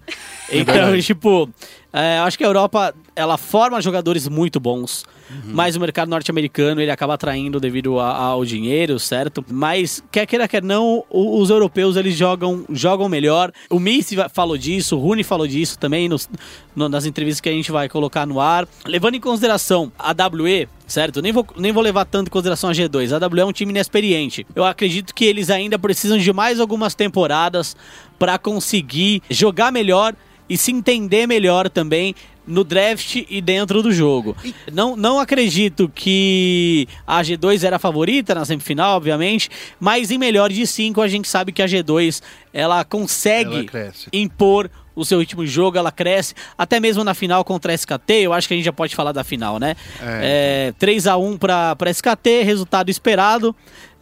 Então, verdade. tipo, é, acho que a Europa, ela forma jogadores muito bons, Uhum. mas o mercado norte-americano, ele acaba atraindo devido a- ao dinheiro, certo? Mas, quer queira, quer não, os europeus, eles jogam, jogam melhor. O Missy falou disso, o Rune falou disso também nos- no- nas entrevistas que a gente vai colocar no ar. Levando em consideração a WE, certo? Nem vou, nem vou levar tanto em consideração a G2. A WE é um time inexperiente. Eu acredito que eles ainda precisam de mais algumas temporadas para conseguir jogar melhor e se entender melhor também no draft e dentro do jogo. Não, não acredito que a G2 era a favorita na semifinal, obviamente, mas em melhor de cinco a gente sabe que a G2 ela consegue Ela impor o seu ritmo de jogo, ela cresce, até mesmo na final contra a SKT, eu acho que a gente já pode falar da final, né? É, 3x1 pra, pra SKT, resultado esperado.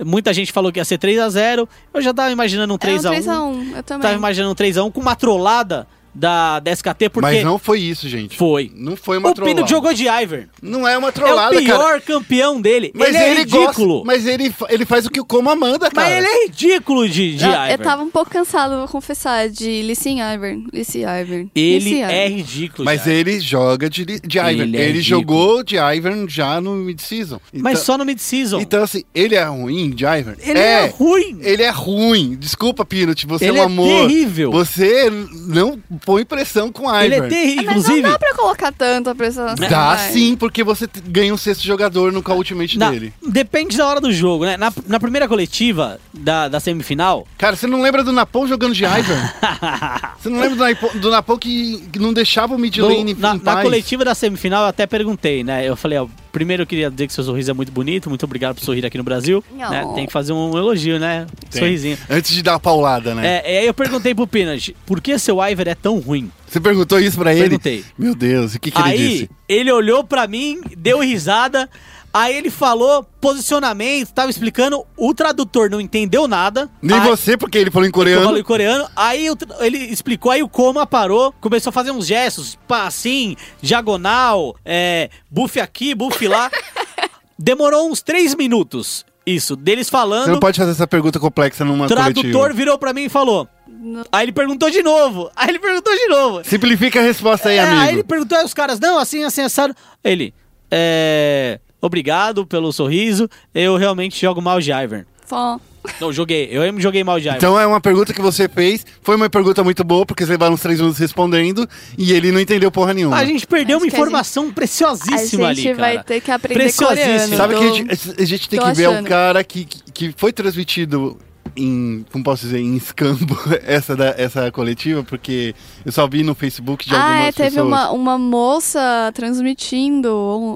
Muita gente falou que ia ser 3x0. Eu já tava imaginando um Era um 3x1. 3x1, eu também. Tava imaginando um 3x1 com uma trollada da, da SKT, porque Mas não foi isso, gente. foi. Não foi uma O Pino trollada. jogou de Ivern. Não é uma É trollada, o pior cara. campeão dele. Mas ele é ele ridículo. gosta, mas ele, ele faz o que o Como manda, cara. Mas ele é ridículo de, de eu, Ivern. eu tava um pouco cansado, vou confessar, de Lissin Ivern. Lissin Ivern. Ele Lissin é Ivern. ridículo. Mas Ivern. ele joga de, de Ivern. Ele Ele, é jogou de Ivern já no mid-season. Mas Então- só no mid-season. Então, assim, ele é ruim de Ivern? Ele é ruim. Ele é ruim. Desculpa, Pinot, você Ele é é um amor. terrível. Você não põe pressão com Ivern. Ele é terrível. Mas Inclusive, não dá pra colocar tanta pressão assim. Dá vai. sim, porque você t- ganha um sexto jogador no Call Ultimate na- dele. depende da hora do jogo, né? Na, na primeira coletiva da, da semifinal, Cara, você não lembra do Napão jogando de Ivern? você não lembra do Napão, do Napão que, que não deixava o mid no- lane na, em na paz? coletiva da semifinal, eu até perguntei, né? Eu falei, ó, primeiro eu queria dizer que seu sorriso é muito bonito, muito obrigado por sorrir aqui no Brasil. Né? Tem que fazer um elogio, né? Tem. Sorrisinho. Antes de dar a paulada, né? É, e aí eu perguntei pro Peanut, por que seu Iver é tão ruim? Você perguntou isso pra ele? Perguntei. Meu Deus, o que, que ele aí disse? ele olhou pra mim, deu risada, aí ele falou posicionamento, tava explicando, o tradutor não entendeu nada. Nem aí, você, porque ele falou em coreano. falei coreano, aí o tra- ele explicou, aí o Koma parou, começou a fazer uns gestos, pá, assim, diagonal, é, buff aqui, buff lá. Demorou uns três minutos, isso, deles Você falando. não pode fazer essa pergunta complexa numa O tradutor coletiva. virou pra mim e falou. Aí ele perguntou de novo. Aí ele perguntou de novo. Simplifica a resposta aí, É, amigo. aí ele perguntou aí os caras, não, assim, assim, assado. Ele, é. Obrigado pelo sorriso. Eu realmente jogo mal de Ivern. Fó. Não, joguei. Eu mesmo joguei mal de Ivern. Então é uma pergunta que você fez. Foi uma pergunta muito boa, porque você levaram uns três minutos respondendo e ele não entendeu porra nenhuma. a gente perdeu Acho uma que a informação preciosíssima A ali, gente cara. vai ter que aprender Preciosíssimo. coreano. Sabe tô- que a gente, a gente tem tô que ver o achando. cara que, que foi transmitido em, como posso dizer, em escambo essa, da, essa coletiva, porque eu só vi no Facebook de Ah, algumas é, teve pessoas. uma, uma moça transmitindo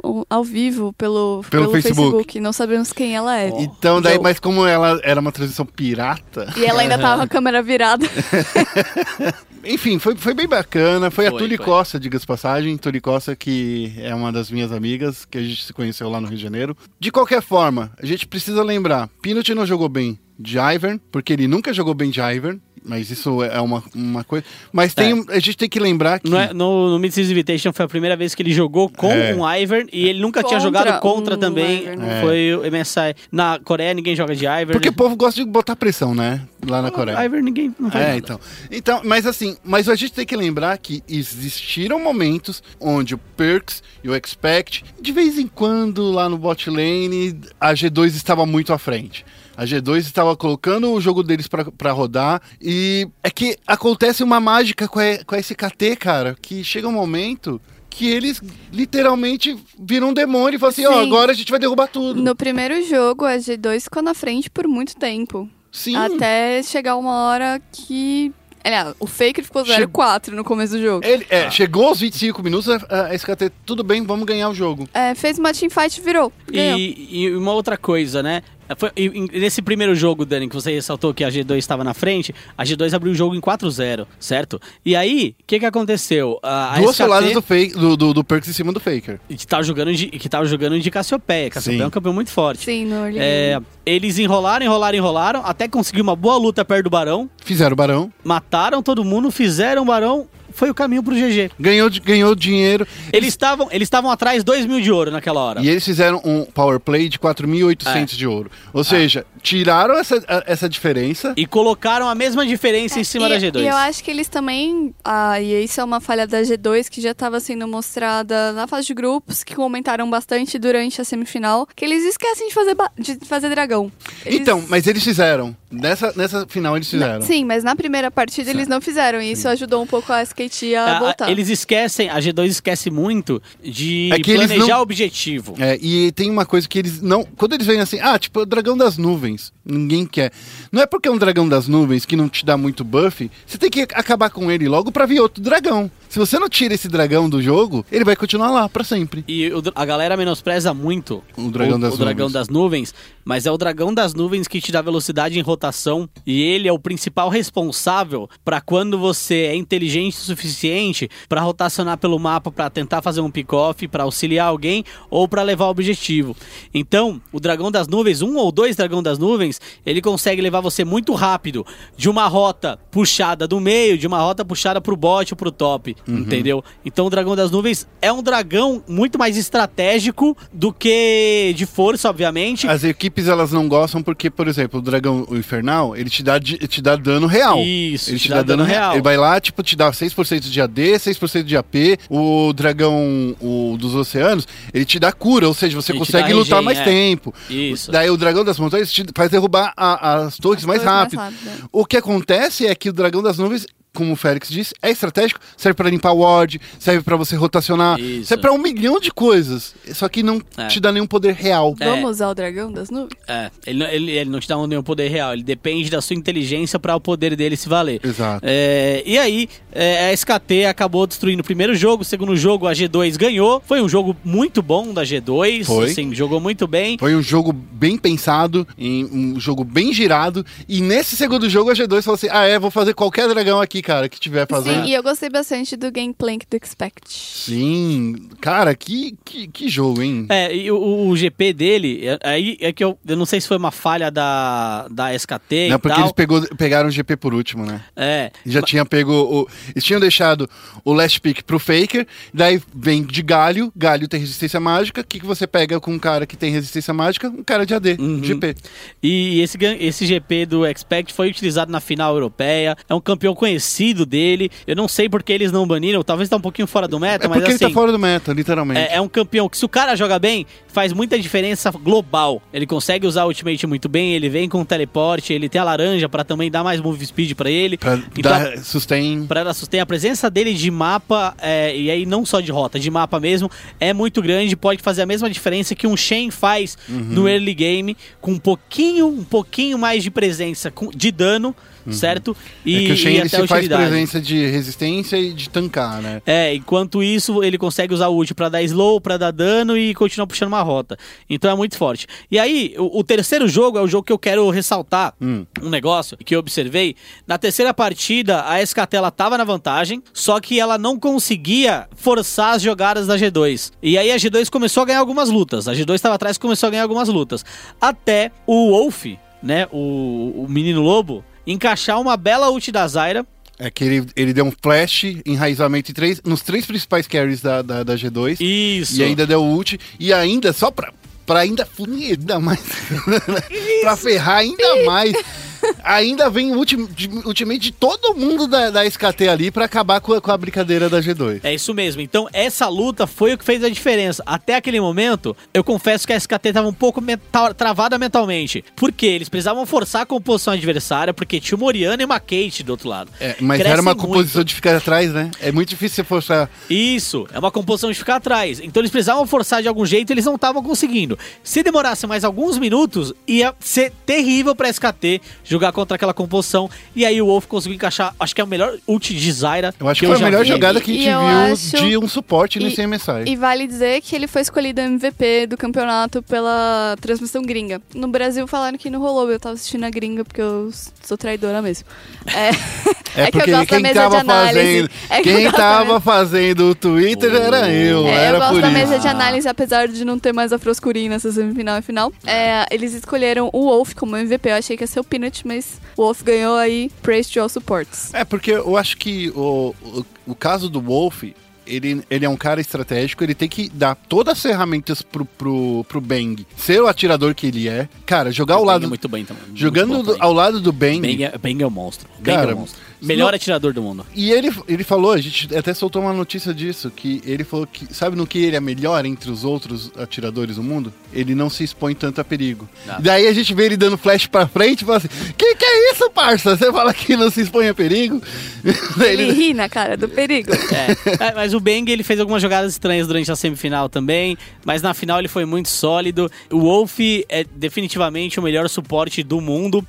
um- um- ao vivo pelo, Pelo Facebook. Facebook. Não sabemos quem ela é. Então, daí, Eu- mas como ela era uma transmissão pirata, E ela ainda tava com a câmera virada. enfim, foi, foi bem bacana. Foi, a Foi, Tuli foi. Costa, diga-se passagem. Tuli Costa, que é uma das minhas amigas, que a gente se conheceu lá no Rio de Janeiro. De qualquer forma, a gente precisa lembrar: Pinot não jogou bem de Ivern, porque ele nunca jogou bem de Ivern. Mas isso é uma, uma coisa. Mas tem, É. um- a gente tem que lembrar que. No, é, no, no Mid-Season Invitation foi a primeira vez que ele jogou com É. um Ivern e ele nunca tinha Contra jogado contra um também. Ivern. É. Foi o MSI. Na Coreia ninguém joga de Ivern. Porque o povo gosta de botar pressão, né? Lá na Coreia. Ivern ninguém não faz É, nada. então. Então, mas assim, mas a gente tem que lembrar que existiram momentos onde o Perks e o Expect, de vez em quando lá no bot lane, a G2 estava muito à frente. A G2 estava colocando o jogo deles pra pra rodar e é que acontece uma mágica com a, com a SKT, cara, que chega um momento que eles literalmente viram um demônio e falam assim, ó, Sim. agora a gente vai derrubar tudo. No primeiro jogo, a G2 ficou na frente por muito tempo. Sim. Até chegar uma hora que. Aliás, o Faker ficou Che- 0-4 no começo do jogo. Ele, é, Chegou aos 25 minutos, a, a SKT, tudo bem, vamos ganhar o jogo. É, fez uma teamfight e virou. E, e uma outra coisa, né? Foi- e- e nesse primeiro jogo, Dani, que você ressaltou que a G2 estava na frente, a G2 abriu o jogo em 4-0, certo? E aí, o que que aconteceu? A, a Duas SKT, soladas do, fake, do, do, do Perks em cima do Faker. que tava jogando de, que tava jogando de Cassiopeia. Cassiopeia Sim. é um campeão muito forte. Sim, no É, eles enrolaram, enrolaram, enrolaram, até conseguir uma boa luta perto do Barão, Fizeram o Barão. mataram todo mundo, fizeram o Barão, foi o caminho pro GG. Ganhou, ganhou dinheiro. Eles estavam eles estavam atrás 2 mil de ouro naquela hora. E eles fizeram um power play de 4.800 de ouro. Ou seja, tiraram essa, a- essa diferença. E colocaram a mesma diferença em cima e, da G2. E eu acho que eles também. Ah, e isso é uma falha da G2 que já estava sendo mostrada na fase de grupos, que comentaram bastante durante a semifinal, que eles esquecem de fazer, de fazer dragão. Eles- Então, mas eles fizeram. Nessa, nessa final eles fizeram. Sim, mas na primeira partida eles não fizeram, e isso ajudou um pouco a SKT a, A- a- voltar. eles esquecem, a G2 esquece muito de É que eles planejar não- o objetivo. É, e tem uma coisa que eles não. Quando eles vêm assim, ah, tipo, o dragão das nuvens. Ninguém quer. Não é porque é um dragão das nuvens que não te dá muito buff, você tem que acabar com ele logo pra vir outro dragão. Se você não tira esse dragão do jogo, ele vai continuar lá pra sempre. E o a galera menospreza muito O dragão das o dragão nuvens. das nuvens, mas é o dragão das nuvens que te dá velocidade em rotação e ele é o principal responsável pra quando você é inteligente o suficiente pra rotacionar pelo mapa pra tentar fazer um pick-off, pra auxiliar alguém ou pra levar o objetivo. Então, o dragão das nuvens, um ou dois dragão das nuvens, ele consegue levar você muito rápido de uma rota puxada do meio, de uma rota puxada pro bot ou pro top, Uhum. entendeu? Então, o dragão das nuvens é um dragão muito mais estratégico do que de força, obviamente. As equipes elas não gostam porque, por exemplo, o dragão o infernal, ele te dá, te dá dano real. Isso, ele te, dá, dano real. Ele vai lá, tipo, te dá 6% de AD, 6% de AP. O dragão o dos oceanos, ele te dá cura, ou seja, você Ele te consegue dá lutar regen, mais é. tempo. Isso. Daí o dragão das montanhas te faz derrubar a- as torres mais Torres mais rápido. rápido, né? O que acontece é que o dragão das nuvens como o Félix disse, é estratégico, serve pra limpar o ward, serve pra você rotacionar, Isso. serve pra um milhão de coisas. Só que não É. te dá nenhum poder real. É. Vamos usar o dragão das nuvens? É, ele, não- ele, ele não te dá nenhum poder real, ele depende da sua inteligência para o poder dele se valer. Exato. É, e aí, é, a SKT acabou destruindo o primeiro jogo, o segundo jogo a G2 ganhou. Foi um jogo muito bom da G2, Foi. assim, jogou muito bem. Foi um jogo bem pensado, em um jogo bem girado. E nesse segundo jogo a G2 falou assim: ah, é, vou fazer qualquer dragão aqui, cara, que tiver fazendo. Sim, e eu gostei bastante do gameplay do Expect. Sim, cara, que, que, que jogo, hein? É, e o, o GP dele, é- aí é que eu, eu não sei se foi uma falha da, da SKT Não, e porque tal. eles pegou, pegaram o GP por último, né? É, E Já tinha pego o. Eles tinham deixado o last pick pro Faker, daí vem de Galho, Galho tem resistência mágica. O que, que você pega com um cara que tem resistência mágica? Um cara de AD, Uhum. GP. E esse, esse GP do Expect foi utilizado na final europeia. É um campeão esquecido dele. Eu não sei porque eles não baniram, talvez tá um pouquinho fora do meta, É mas porque assim. ele tá fora do meta, literalmente. É, é um campeão que, se o cara joga bem, faz muita diferença global. Ele consegue usar o ultimate muito bem, ele vem com teleporte, ele tem a laranja pra também dar mais move speed pra ele. Pra Então, dar sustain. Pra ela sustentar a presença dele de mapa, é, e aí não só de rota, de mapa mesmo, é muito grande, pode fazer a mesma diferença que um Shen faz Uhum. no early game, com um pouquinho, um pouquinho mais de presença de dano, certo? Uhum. é que o Shen e se faz presença de resistência e de tancar, né? É, enquanto isso, ele consegue usar o ult pra dar slow, pra dar dano e continuar puxando uma rota. Então é muito forte. E aí, o, o terceiro jogo é o jogo que eu quero ressaltar. Hum. Um negócio que eu observei. Na terceira partida, a SKT ela tava na vantagem, só que ela não conseguia forçar as jogadas da G2. E aí a G2 começou a ganhar algumas lutas. A G2 estava atrás e começou a ganhar algumas lutas. Até o Wolf, né, o, o menino lobo, encaixar uma bela ult da Zyra. É que ele, ele deu um flash, enraizamento três, nos três principais carries da, da, da G2. Isso. E ainda deu ult. E ainda, só pra, pra ainda funir ainda mais. pra ferrar ainda mais. Ainda vem o ultimate de todo mundo da, da SKT ali pra acabar com a, com a brincadeira da G2. É isso mesmo. Então, essa luta foi o que fez a diferença. Até aquele momento, eu confesso que a SKT tava um pouco mental- travada mentalmente. Porque eles precisavam forçar a composição adversária, porque tinha o Moriana e uma Kate do outro lado. É, mas Crescem era uma muito. composição de ficar atrás, né? É muito difícil você forçar. Isso, é uma composição de ficar atrás. Então eles precisavam forçar de algum jeito e eles não estavam conseguindo. Se demorasse mais alguns minutos, ia ser terrível pra SKT jogar contra aquela composição. E aí o Wolf conseguiu encaixar, acho que é o melhor ult de Zyra. Eu acho que, foi a melhor vi. jogada que a gente viu acho- de um suporte e- nesse MSI. E vale dizer que ele foi escolhido MVP do campeonato pela transmissão gringa. No Brasil falaram que não rolou, eu tava assistindo a gringa porque eu sou traidora mesmo. É, É, que eu gosto da quem mesa tava de análise. fazendo, É que quem da tava fazendo o Twitter era eu, É, era eu gosto por da isso. mesa de análise, apesar de não ter mais a Froscurinha nessa semifinal e final. É, eles escolheram o Wolf como MVP. Eu achei que ia ser o Peanut, mas o Wolf ganhou aí Praise to All Supports. É, porque eu acho que o, o, o caso do Wolf, ele, ele é um cara estratégico, ele tem que dar todas as ferramentas pro, pro, pro Bang ser o atirador que ele é. Cara, jogar ao O Bang lado. é muito bem também. jogando do- ao lado do Bang. Bang é, Bang é um monstro. Bang Cara, é um monstro. Melhor não- atirador do mundo. E ele, ele falou, a gente até soltou uma notícia disso, que ele falou que, sabe no que ele é melhor entre os outros atiradores do mundo? Ele não se expõe tanto a perigo. Ah. Daí a gente vê ele dando flash pra frente e fala assim, que que é isso, parça? Você fala que não se expõe a perigo? Daí Ele ri na cara do perigo. É, é, mas o Bang ele fez algumas jogadas estranhas durante a semifinal também, mas na final ele foi muito sólido. O Wolf é definitivamente o melhor suporte do mundo.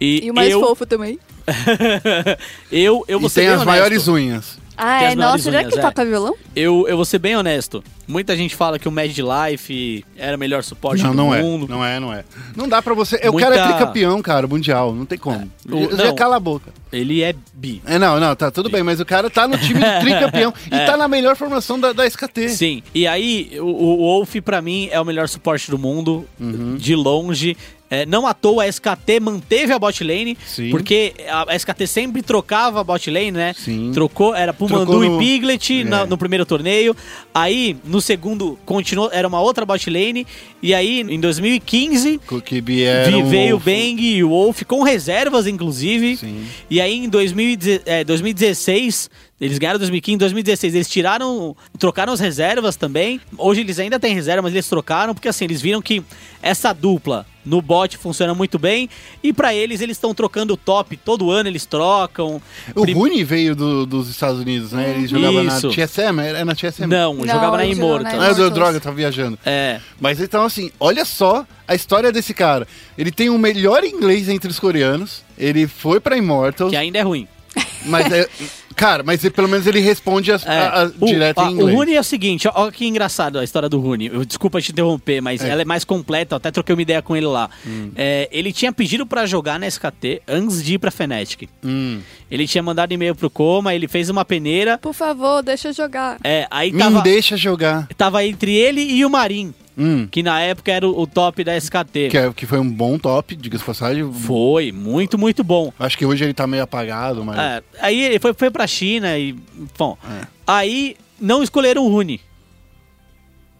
E, E o mais eu, fofo também. eu, eu vou e ser tem bem as honesto. maiores unhas. Ah, é? Nossa, será que é. toca violão? Eu, eu vou ser bem honesto. Muita gente fala que o Mad Life era o melhor suporte Não, do não é. mundo. Não é, não é. Não dá pra você. O Muita- cara é tricampeão, cara, mundial. Não tem como. o- Já não. cala a boca. Ele é bi. É, não, não, tá tudo bem, mas o cara tá no time do tricampeão e tá na melhor formação da, da SKT. É. Sim. E aí, o, o Wolf, pra mim, é o melhor suporte do mundo, Uhum. de longe. É, não à toa a SKT manteve a bot lane, Sim. porque a SKT sempre trocava a bot lane, né? Sim. Trocou, era Pumandu Trocou e no- Piglet na- É. no primeiro torneio. Aí, no segundo, continuou, era uma outra bot lane. E aí, em 2015, Que vieram vi- veio o. Bang e o Wolf, com reservas, inclusive. Sim. E aí, em 2010 é, 2016, eles ganharam 2015, 2016, eles tiraram, trocaram as reservas também. Hoje eles ainda têm reserva, mas eles trocaram, porque assim, eles viram que essa dupla no bot funciona muito bem. E pra eles, eles estão trocando o top, todo ano eles trocam. O Prim- Rune veio do- dos Estados Unidos, né? Ele jogava Isso. na TSM, era na TSM. Não, Não, jogava na Immortal. Ah, eu droga, tá viajando. É. Mas então, assim, olha só a história desse cara. Ele tem o melhor inglês entre os coreanos. Ele foi pra Immortals, Que ainda é ruim. mas é. Cara, mas pelo menos ele responde as, É, a- a- o, direto a- em inglês. o Rune é o seguinte, ó, ó que engraçado a história do Rune. Eu- Desculpa te interromper, mas É. ela é mais completa. Eu até troquei uma ideia com ele lá. Hum. É, ele tinha pedido pra jogar na SKT antes de ir pra Fnatic. Hum. Ele tinha mandado e-mail pro Coma, ele fez uma peneira. Por favor, deixa eu jogar. É, aí Me tava, deixa jogar. tava entre ele e o Marin, Hum. que na época era o, o top da SKT. Que, é- que foi um bom top, diga-se de passagem. Foi, muito, muito bom. Acho que hoje ele tá meio apagado, mas. É, aí ele foi, foi pra China e. Bom. É. Aí não escolheram o Rune.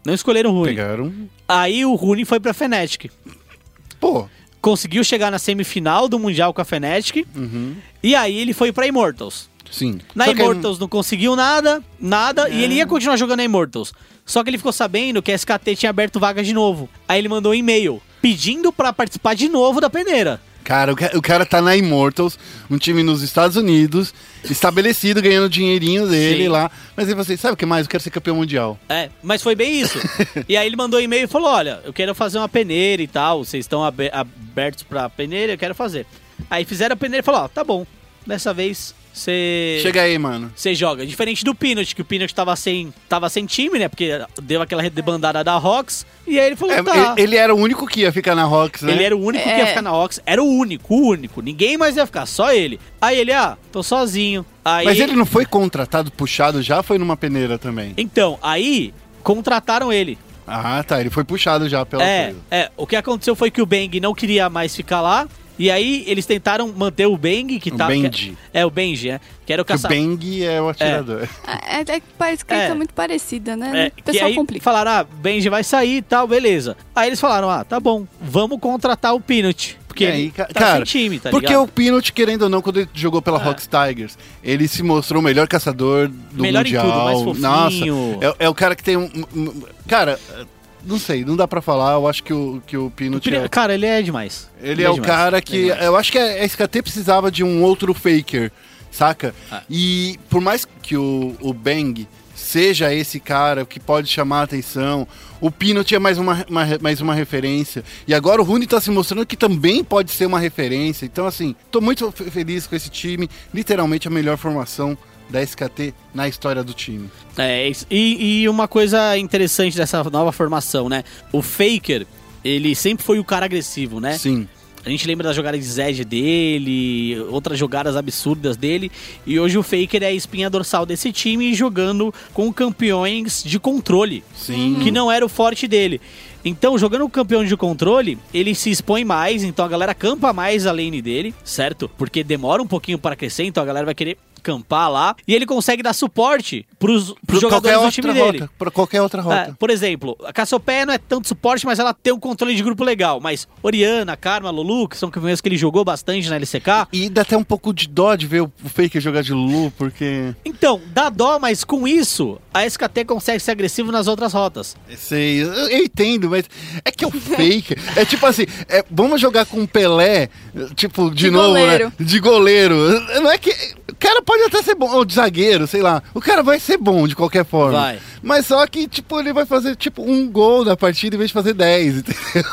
Não escolheram o Rune. Pegaram. Aí o Rune foi pra Fnatic. Pô. Conseguiu chegar na semifinal do Mundial com a Fnatic. Uhum. E aí ele foi pra Immortals. Sim. Na Só que Immortals não conseguiu nada, nada, e ele ia continuar jogando na Immortals. Só que ele ficou sabendo que a SKT tinha aberto vaga de novo. Aí ele mandou um e-mail pedindo pra participar de novo da peneira. Cara, o ca- o cara tá na Immortals, um time nos Estados Unidos, estabelecido, ganhando dinheirinho dele Sim. lá. Mas aí você, sabe o que mais? Eu quero ser campeão mundial. É, mas foi bem isso. e aí ele mandou um e-mail e falou: Olha, eu quero fazer uma peneira e tal. Vocês estão abe- abertos pra peneira, eu quero fazer. Aí fizeram a peneira e falou: Ó, tá bom. Dessa vez você. Chega aí, mano. Você joga. Diferente do Peanut, que o Peanut tava sem, tava sem time, né? Porque deu aquela debandada da Rox. E aí ele falou: É, tá. ele, ele era o único que ia ficar na Rocks, né? Ele era o único que ia É. ficar na Rox. Era o único, o único. Ninguém mais ia ficar, só ele. Aí ele, ah, tô sozinho. Aí, Mas ele não foi contratado, puxado já? Foi numa peneira também? Então, aí contrataram ele. Ah, tá. Ele foi puxado já pela É, coisa. é, o que aconteceu foi que o Bang não queria mais ficar lá. E aí eles tentaram manter o Bang, que O tá. Benji. Que, é, o Benji, é. Que era o Que o. Bang é o atirador. É, é que parece que É. tá muito parecida, né? É, o que pessoal aí complica. falaram, ah, Benji vai sair e tal, beleza. Aí eles falaram, ah, tá bom, vamos contratar o Peanut. Porque aí, ele tá cara, sem time, tá Porque ligado? o Peanut, querendo ou não, quando ele jogou pela É. Rocks Tigers, ele se mostrou o melhor caçador do Melhor em Mundial. tudo, mais fofinho. Nossa, é, é o cara que tem um- um- Cara, não sei, não dá pra falar. Eu acho que o, que o O Peanut- é... Cara, ele é demais. Ele é, o demais. cara Ele é que. demais. eu acho que a SKT precisava de um outro faker, saca? Ah. E por mais que o, o Bang seja esse cara que pode chamar a atenção, o Pino tinha mais uma, uma- mais uma referência. E agora o Rune tá se mostrando que também pode ser uma referência. Então, assim, tô muito fe- feliz com esse time. Literalmente a melhor formação da SKT na história do time. É, e, e uma coisa interessante dessa nova formação, né? O Faker, ele sempre foi o cara agressivo, né? Sim. A gente lembra das jogadas de Zed dele, outras jogadas absurdas dele. E hoje o Faker é a espinha dorsal desse time jogando com campeões de controle. Sim. Que não era o forte dele. Então, jogando o campeão de controle, ele se expõe mais, então a galera campa mais a lane dele, certo? Porque demora um pouquinho para crescer, então a galera vai querer campar lá. E ele consegue dar suporte pros, pros jogadores do outra time dele. rota. Pra qualquer outra É, rota. por exemplo, a Cassiopeia não é tanto suporte, mas ela tem um controle de grupo legal. Mas Oriana, Karma, Lulu, que são campeões que ele jogou bastante na LCK. E dá até um pouco de dó de ver o Faker jogar de Lulu, porque. Então, dá dó, mas com isso, a SKT consegue ser agressivo nas outras rotas. Sei, eu, eu entendo, mas é que é o fake. é tipo assim, é, vamos jogar com o Pelé, tipo, de, De novo, goleiro. né? De goleiro. Não é que. O cara pode até ser bom, ou de zagueiro, sei lá. O cara vai ser bom de qualquer forma. Vai. Mas só que, tipo, ele vai fazer, tipo, um gol na partida em vez de fazer 10, entendeu?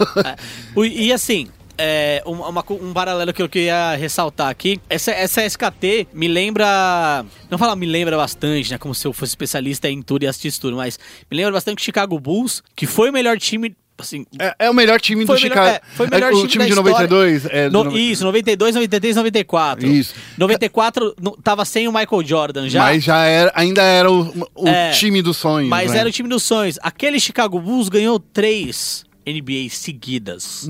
O- E assim, é, um, uma co- um paralelo que eu queria ressaltar aqui, essa, essa SKT me lembra. Não falar me lembra bastante, né? Como se eu fosse especialista em tudo e assistisse tudo, mas me lembra bastante o Chicago Bulls, que foi o melhor time. Assim, É, é o melhor time do o melhor- Chicago. é, foi o melhor o time time da de história. 92. É, no- Isso, 92, 93, 94. Isso. 94 no- tava sem o Michael Jordan já. Mas já era, ainda era o, o É, time dos sonhos. Mas né? era o time dos sonhos. Aquele Chicago Bulls ganhou três NBA seguidas.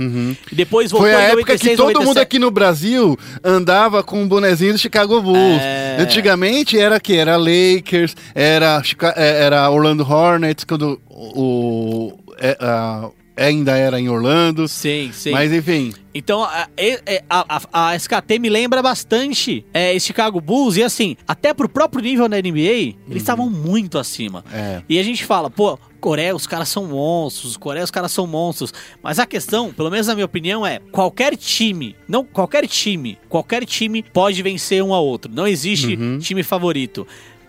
E depois voltou Uhum. Foi a época 96, que todo 97. mundo aqui no Brasil andava com o bonezinho do Chicago Bulls. É. Antigamente era que era Lakers, era é, era Orlando Hornets quando o, o- é, a- ainda era em Orlando. Sim, sim. Mas enfim, Então, a, a, a- a SKT me lembra bastante é, esse Chicago Bulls. E assim, até pro próprio nível na NBA, eles estavam muito acima. Uhum. É. E a gente fala, pô, Coreia, os caras são monstros, Coreia, os caras são monstros. Mas a questão, pelo menos na minha opinião, é qualquer time, não qualquer time, qualquer time pode vencer um ao outro. Não existe Uhum. time favorito.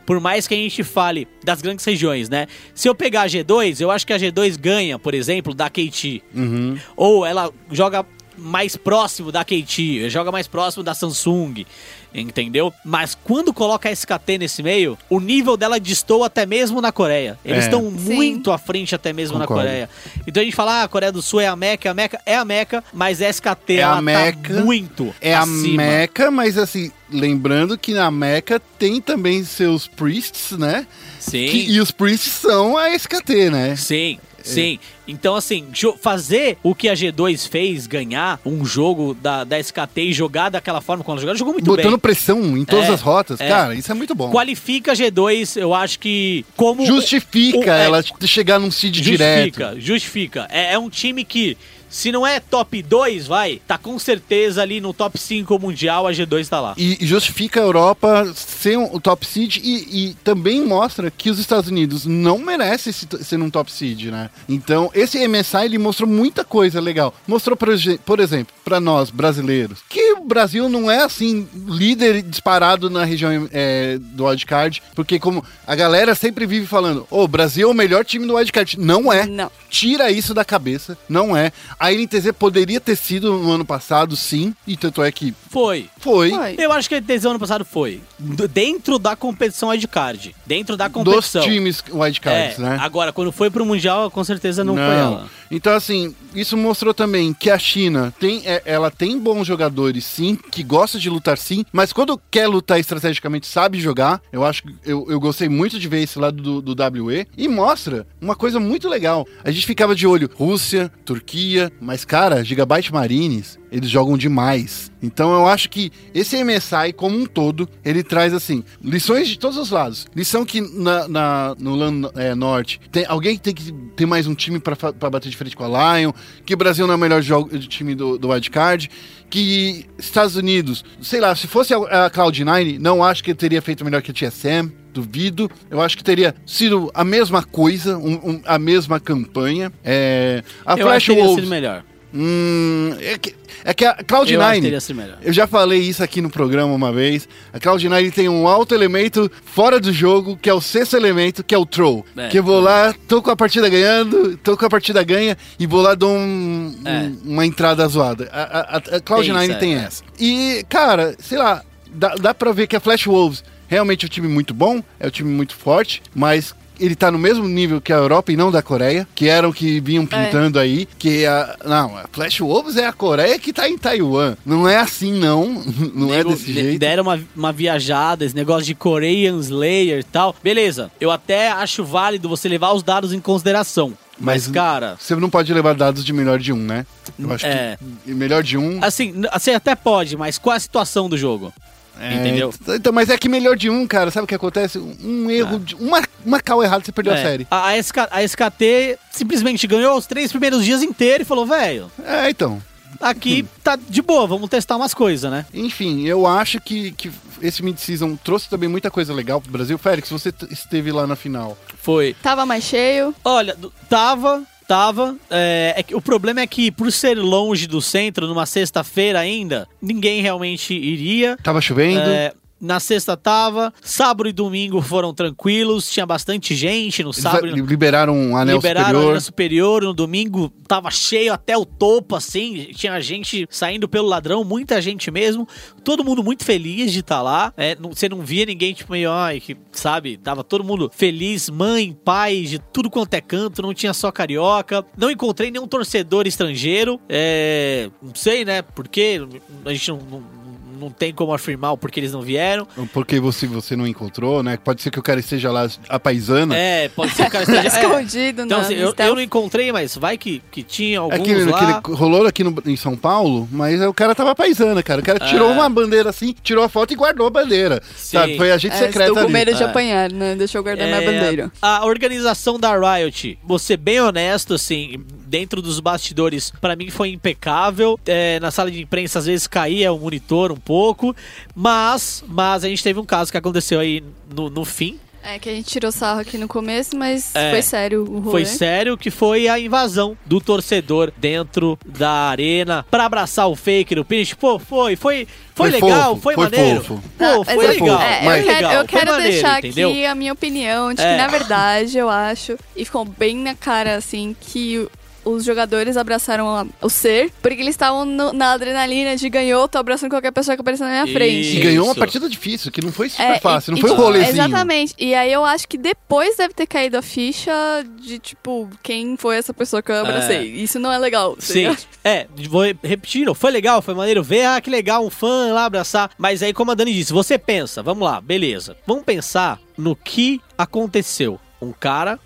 Por mais que a gente fale das grandes regiões, né? Se eu pegar a G2, eu acho que a G2 ganha, por exemplo, da KT. Uhum. Ou ela joga mais próximo da KT, joga mais próximo da Samsung, entendeu? Mas quando coloca a SKT nesse meio, o nível dela destoa até mesmo na Coreia. Eles É. estão Sim. muito à frente até mesmo Concordo. na Coreia. Então a gente fala, ah, a Coreia do Sul é a Meca, a Meca é a Meca, mas a SKT É a ela Meca, tá muito é a acima. Meca, mas assim, lembrando que na Meca tem também seus priests, né? Sim. Que- e os priests são a SKT, né? Sim, sim. Então, assim, fazer o que a G2 fez, ganhar um jogo da, da SKT e jogar daquela forma quando ela jogou, jogou muito Botando bem. pressão em todas É, as rotas. é. Cara, isso é muito bom. Qualifica a G2, eu acho que como... Justifica o- é, ela chegar num seed direto. Justifica, justifica. É, é um time que se não é top 2, vai, tá com certeza ali no top 5 mundial, a G2 tá lá. E justifica a Europa ser um, o top seed e, e também mostra que os Estados Unidos não merecem se- ser um top seed, né? Então, esse MSI ele mostrou muita coisa legal. Mostrou, por, por exemplo, pra nós brasileiros, que o Brasil não é assim líder disparado na região é, do wildcard, porque como a galera sempre vive falando, ô, o Brasil é o melhor time do wildcard. Não é. Não. Tira isso da cabeça, não é. A NTZ poderia ter sido no ano passado, sim, e tanto é que Foi. foi. Foi. Eu acho que a decisão ano passado foi. D- dentro da competição wildcard. Dentro da Dos competição. times wildcards, é, né? Agora, quando foi pro Mundial, com certeza não, foi ela. Então, assim, isso mostrou também que a China tem, é, ela tem bons jogadores, sim, que gosta de lutar, sim, mas quando quer lutar estrategicamente, sabe jogar. Eu acho que eu, eu gostei muito de ver esse lado do, do WE e mostra uma coisa muito legal. A gente ficava de olho Rússia, Turquia, mas, cara, Gigabyte Marines, eles jogam demais. Então eu acho que esse MSI como um todo, ele traz assim, lições de todos os lados. Lição que na, na- no LAN é, Norte, tem, alguém tem que ter mais um time pra bater de frente com a Lion, que o Brasil não é o melhor jogo de time do, do Wildcard, que Estados Unidos, sei lá, se fosse a, a Cloud9, não acho que ele teria feito melhor que a TSM. Duvido. Eu acho que teria sido a mesma coisa, um- um- a mesma campanha. É, a Eu Flash acho que teria Wolves. sido melhor. Hum, é, que, é que a Eu acho que Cloud9. teria sido melhor. Eu já falei isso aqui no programa uma vez. A Cloud9 tem um alto elemento fora do jogo, que é o sexto elemento, que é o Troll. É. Que eu vou lá, tô com a partida ganhando, tô com a partida ganha, e vou lá dou um- É. um- uma entrada zoada. A, a- a- a Cloud9 Tem tem, é. essa. E, cara, sei lá, dá, dá pra ver que a Flash Wolves realmente é um time muito bom, é um time muito forte, mas. Ele tá no mesmo nível que a Europa e não da Coreia, que eram que vinham pintando aí, que a. Não, a Flash Wolves é a Coreia que tá em Taiwan. Não é assim, não. Não é Nego- desse de- jeito. Deram uma, uma viajada, esse negócio de Korean Slayer e tal. Beleza, eu até acho válido você levar os dados em consideração. Mas, Mas- cara, Você não pode levar dados de melhor de um, né? Eu acho É. que melhor de um. assim, você até pode, mas qual a situação do jogo? É, entendeu? Então, mas é que melhor de um, cara, sabe o que acontece? Um erro, de, uma, uma cal errada, você perdeu a É, série. A, a SK a SKT simplesmente ganhou os três primeiros dias inteiros e falou, velho, É, então. aqui tá de boa, vamos testar umas coisas, né? Enfim, eu acho que, que esse mid-season trouxe também muita coisa legal pro Brasil. Félix, você esteve lá na final. Foi. Tava mais cheio. Olha, tava, tava. É, é que o problema é que, por ser longe do centro, numa sexta-feira ainda, ninguém realmente iria. Tava chovendo. É, na sexta tava, sábado e domingo foram tranquilos, tinha bastante gente no Eles sábado. a- liberaram um anel Liberaram superior. Arena superior, no domingo tava cheio até o topo, assim, tinha gente saindo pelo ladrão, muita gente mesmo, todo mundo muito feliz de estar lá, é, não- você não via ninguém, tipo, meio, ai, que, sabe, tava todo mundo feliz, mãe, pai, de tudo quanto é canto, não tinha só carioca, não encontrei nenhum torcedor estrangeiro, é, não sei, né, porque a gente não... não não tem como afirmar o porquê eles não vieram. Porque você, você não encontrou, né? Pode ser que o cara esteja lá a paisana. É, pode ser que o cara esteja... é. Escondido Então, na assim, eu, eu não encontrei, mas vai que, que tinha alguns É que, lá. que ele rolou aqui no- em São Paulo, mas o cara tava paisana, cara. O cara tirou É. uma bandeira assim, tirou a foto e guardou a bandeira. Sim. Sabe? Foi agente É, secreto estou com medo de É. apanhar, né? Deixa eu guardar minha É, bandeira. A organização da Riot, vou ser bem honesto, assim, dentro dos bastidores, pra mim foi impecável. É, na sala de imprensa, às vezes caía o monitor um pouco, mas, mas a gente teve um caso que aconteceu aí no, no fim. É que a gente tirou sarro aqui no começo, mas É. foi sério o rolê. Foi sério que foi a invasão do torcedor dentro da arena pra abraçar o fake no finish. Pô, foi, foi, foi, Foi legal, fofo, foi, foi maneiro. fofo. Pô, foi é- legal. é, mas- eu foi quero, legal, eu quero maneiro, deixar entendeu? aqui a minha opinião de É. que, na verdade, eu acho, e ficou bem na cara, assim, que os jogadores abraçaram a- o ser, porque eles estavam no- na adrenalina de ganhou, tô abraçando qualquer pessoa que aparecer na minha Isso. frente. E ganhou uma partida difícil, que não foi super É, fácil, e- não e, foi um tipo, rolezinho. Exatamente. E aí eu acho que depois deve ter caído a ficha de, tipo, quem foi essa pessoa que eu abracei. Isso não é legal. Sim, é, vou repetir, foi legal, foi maneiro ver, ah, que legal, um fã lá abraçar. Mas aí, como a Dani disse, você pensa, vamos lá, beleza. Vamos pensar no que aconteceu. Um cara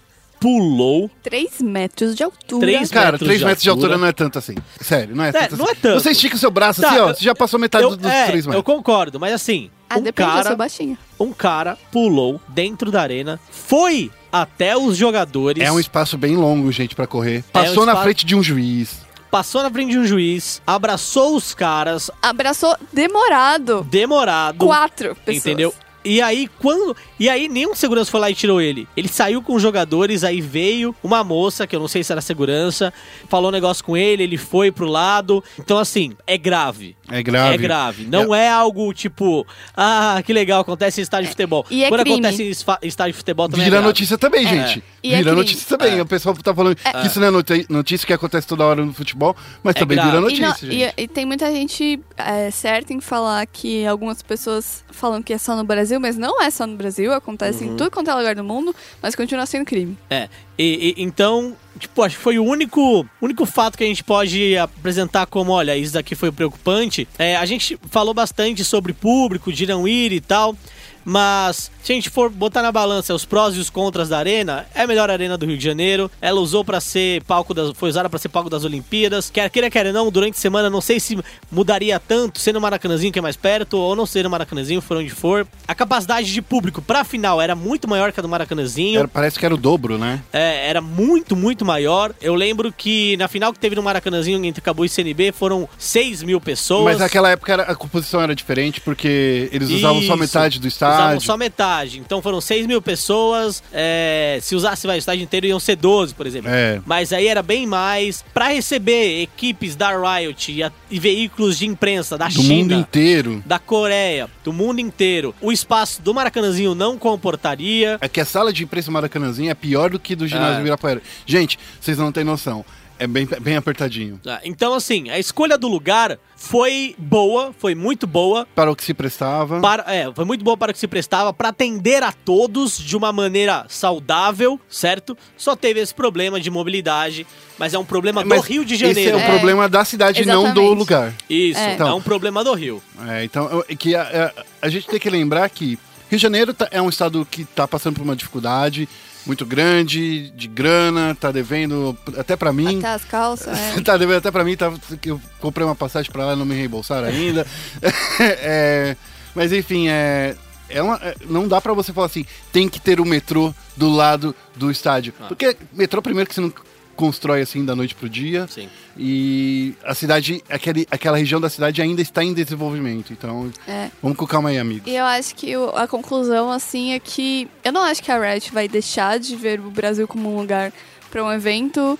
pulou. 3 metros de altura. Três Cara, metros 3 de metros de altura altura. não é tanto assim. Sério, não é, tanto não assim. é tanto. Você estica o seu braço Tá, assim, ó, eu- você já passou metade Eu, dos é, 3 eu metros. concordo, mas assim, Ah, um, eu cara, baixinha. um cara pulou dentro da arena, foi até os jogadores. É um espaço bem longo, gente, pra correr. Passou na espaço- frente de um juiz. passou na frente de um juiz, abraçou os caras, Abraçou demorado. demorado. Quatro pessoas. Entendeu? E aí, quando. E aí, nenhum segurança foi lá e tirou ele. Ele saiu com os jogadores, aí veio uma moça, que eu não sei se era segurança, falou um negócio com ele, ele foi pro lado. Então, assim, é grave. É grave. É grave. Não é algo tipo, ah, que legal, acontece em estádio de futebol. e é Quando crime. acontece em estádio de futebol também. Vira é notícia também, gente. E é Vira notícia também. O pessoal tá falando que isso não é notícia que acontece toda hora no futebol, mas É também grave. vira E, não- notícia, e- gente. e tem muita gente é, certa em falar que algumas pessoas falam que é só no Brasil, mas não é só no Brasil, acontece Uhum. em tudo quanto é lugar do mundo, mas continua sendo crime. É. E, e- então, tipo, acho que foi o único, único fato que a gente pode apresentar como, olha, isso daqui foi preocupante. É, a gente falou bastante sobre público, de não ir e tal. Mas se a gente for botar na balança os prós e os contras da arena, é a melhor arena do Rio de Janeiro. Ela usou para ser palco das, foi usada para ser palco das Olimpíadas. Quer queira quer não, durante a semana não sei se mudaria tanto ser no Maracanãzinho que é mais perto ou não ser no Maracanãzinho, for onde for. A capacidade de público para final era muito maior que a do Maracanãzinho. Era- parece que era o dobro, né? É, era muito, muito maior. Eu lembro que na final que teve no Maracanãzinho entre Cabo e CNB foram 6 mil pessoas. Mas naquela época a composição era diferente, porque eles usavam só Isso. metade do Usavam só metade. Então foram 6 mil pessoas. é, se usasse o estádio inteiro, iam ser 12, por exemplo. É. Mas aí era bem mais. Pra receber equipes da Riot e, a- e veículos de imprensa da Do China. mundo inteiro. Da Coreia, do mundo inteiro. O espaço do Maracanãzinho não comportaria. É que a sala de imprensa Maracanãzinho é pior do que do ginásio É. Ibirapuera. Gente, vocês não têm noção. É bem, bem apertadinho. Ah, Então, assim, a escolha do lugar foi boa, foi muito boa. Para o que se prestava. Para, é, foi muito boa para o que se prestava, para atender a todos de uma maneira saudável, certo? Só teve esse problema de mobilidade, mas é um problema do Mas Rio de Esse é Janeiro. o É. problema da cidade, não do Exatamente. lugar. Isso, É. é. Então- um problema do Rio. É, então, é que a, a- a gente tem que lembrar que Rio de Janeiro tá- é um estado que está passando por uma dificuldade muito grande de grana, tá devendo até para mim. Até as calças, é. tá devendo até pra mim, tá, que eu comprei uma passagem pra lá e não me reembolsaram ainda. É, mas enfim, é, é uma- é, não dá pra você falar assim, tem que ter o metrô do lado do estádio. Ah. Porque metrô, primeiro, que você não constrói assim da noite pro dia. Sim. E a cidade, aquele, aquela região da cidade ainda está em desenvolvimento. Então, É. vamos com calma aí, amigos. E eu acho que o- a conclusão, assim, é que eu não acho que a Riot vai deixar de ver o Brasil como um lugar para um evento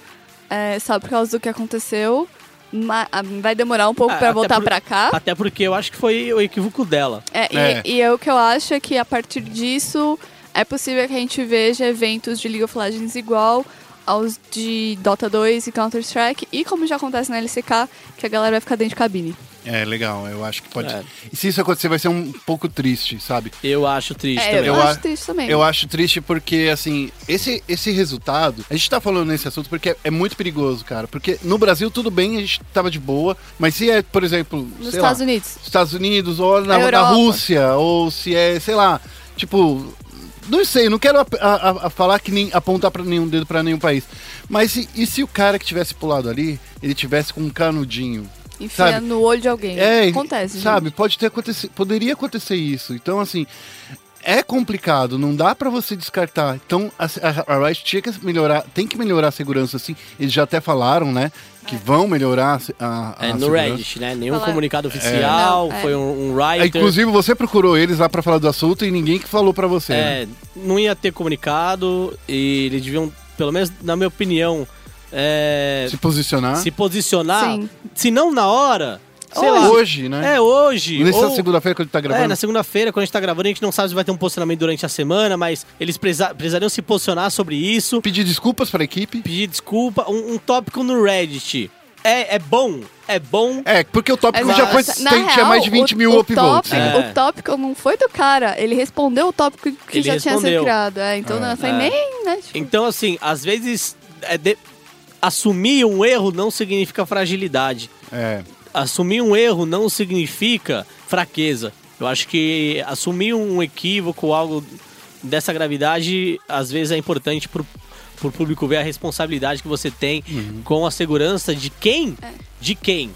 é, só por causa do que aconteceu. Vai demorar um pouco Ah, para até voltar pra cá. Até porque eu acho que foi o equívoco dela. É, e, É. e é o que eu acho é que a partir disso é possível que a gente veja eventos de League of Legends igual aos de Dota 2 e Counter-Strike, e como já acontece na LCK, que a galera vai ficar dentro de cabine. É, legal. Eu acho que pode. É. E se isso acontecer, vai ser um pouco triste, sabe? Eu acho triste É, também. eu, Eu acho triste também. Eu acho triste porque, assim, esse, esse resultado. A gente tá falando nesse assunto porque é, é muito perigoso, cara. Porque no Brasil, tudo bem, a gente tava de boa. Mas se é, por exemplo. Nos sei Estados lá, Unidos. Estados Unidos, ou na, na. Rússia, ou se é, sei lá, tipo. Não sei, não quero a- a- a- falar que nem apontar para nenhum dedo para nenhum país. Mas e, e se o cara que tivesse pulado ali, ele tivesse com um canudinho? Enfia Sabe? no olho de alguém. É, Acontece. sabe? gente. Pode ter acontecido, poderia acontecer isso. Então, assim, é complicado, não dá pra você descartar. Então, a, a, a Riot tinha que melhorar, tem que melhorar a segurança, assim. Eles já até falaram, né, que vão melhorar a, a É, no segurança. Reddit, né? Nenhum Falaram. comunicado oficial, Não, é. foi um, um É, writer. inclusive, você procurou eles lá pra falar do assunto e ninguém que falou pra você. né? É, não ia ter comunicado e eles deviam, pelo menos na minha opinião, é, Se posicionar. se posicionar, Sim. se não na hora, sei Hoje. lá. Hoje, né? É hoje. Nessa ou- segunda-feira que a gente tá gravando. É, na segunda-feira, quando a gente tá gravando, a gente não sabe se vai ter um posicionamento durante a semana, mas eles presa- precisariam se posicionar sobre isso, Pedir desculpas pra equipe. pedir desculpa. Um, um tópico no Reddit. É, é bom, é bom. É, porque o tópico Mas, já foi. tem- tinha mais de 20 o- mil o upvotes. tópico-? É. O tópico não foi do cara, ele respondeu o tópico que Ele já tinha sido respondeu. criado. É, então não foi É. nem, né? tipo, Então, assim, às vezes, é de- assumir um erro não significa fragilidade. É. assumir um erro não significa fraqueza. Eu acho que assumir um equívoco, algo dessa gravidade, às vezes é importante pro, pro público ver a responsabilidade que você tem com a segurança de quem, de quem,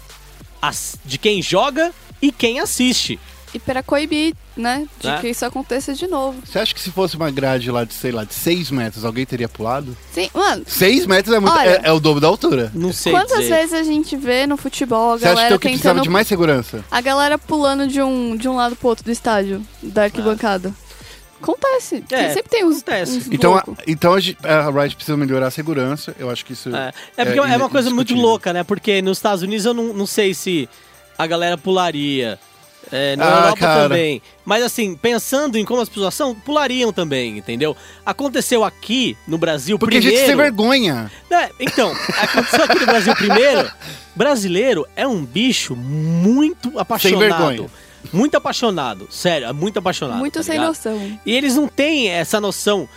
As- de quem joga e quem assiste. E para coibir, né? De É. que isso aconteça de novo. Você acha que se fosse uma grade lá de, sei lá, de 6 metros, alguém teria pulado? Sim, mano. 6 metros é, muito, Olha- é, é o dobro da altura. Não sei Quantas dizer. vezes a gente vê no futebol a Você acha que galera é o que precisava tentando. de mais segurança? A galera pulando de um, de um lado pro outro do estádio, da arquibancada. Acontece. É, sempre tem uns. acontece. uns Então, a, então a, Riot precisa melhorar a segurança. Eu acho que isso. É, é porque é, uma coisa muito louca, né? Porque nos Estados Unidos eu não, não sei se a galera pularia. É, na Ah, Europa cara. também. Mas assim, pensando em como as pessoas são, pulariam também, entendeu? Aconteceu aqui no Brasil Porque a primeiro. gente tem vergonha. É, então, aconteceu aqui no Brasil primeiro. Brasileiro é um bicho muito apaixonado. vergonha. Muito apaixonado, sério, é muito apaixonado. Muito tá sem ligado? noção. E eles não têm essa noção.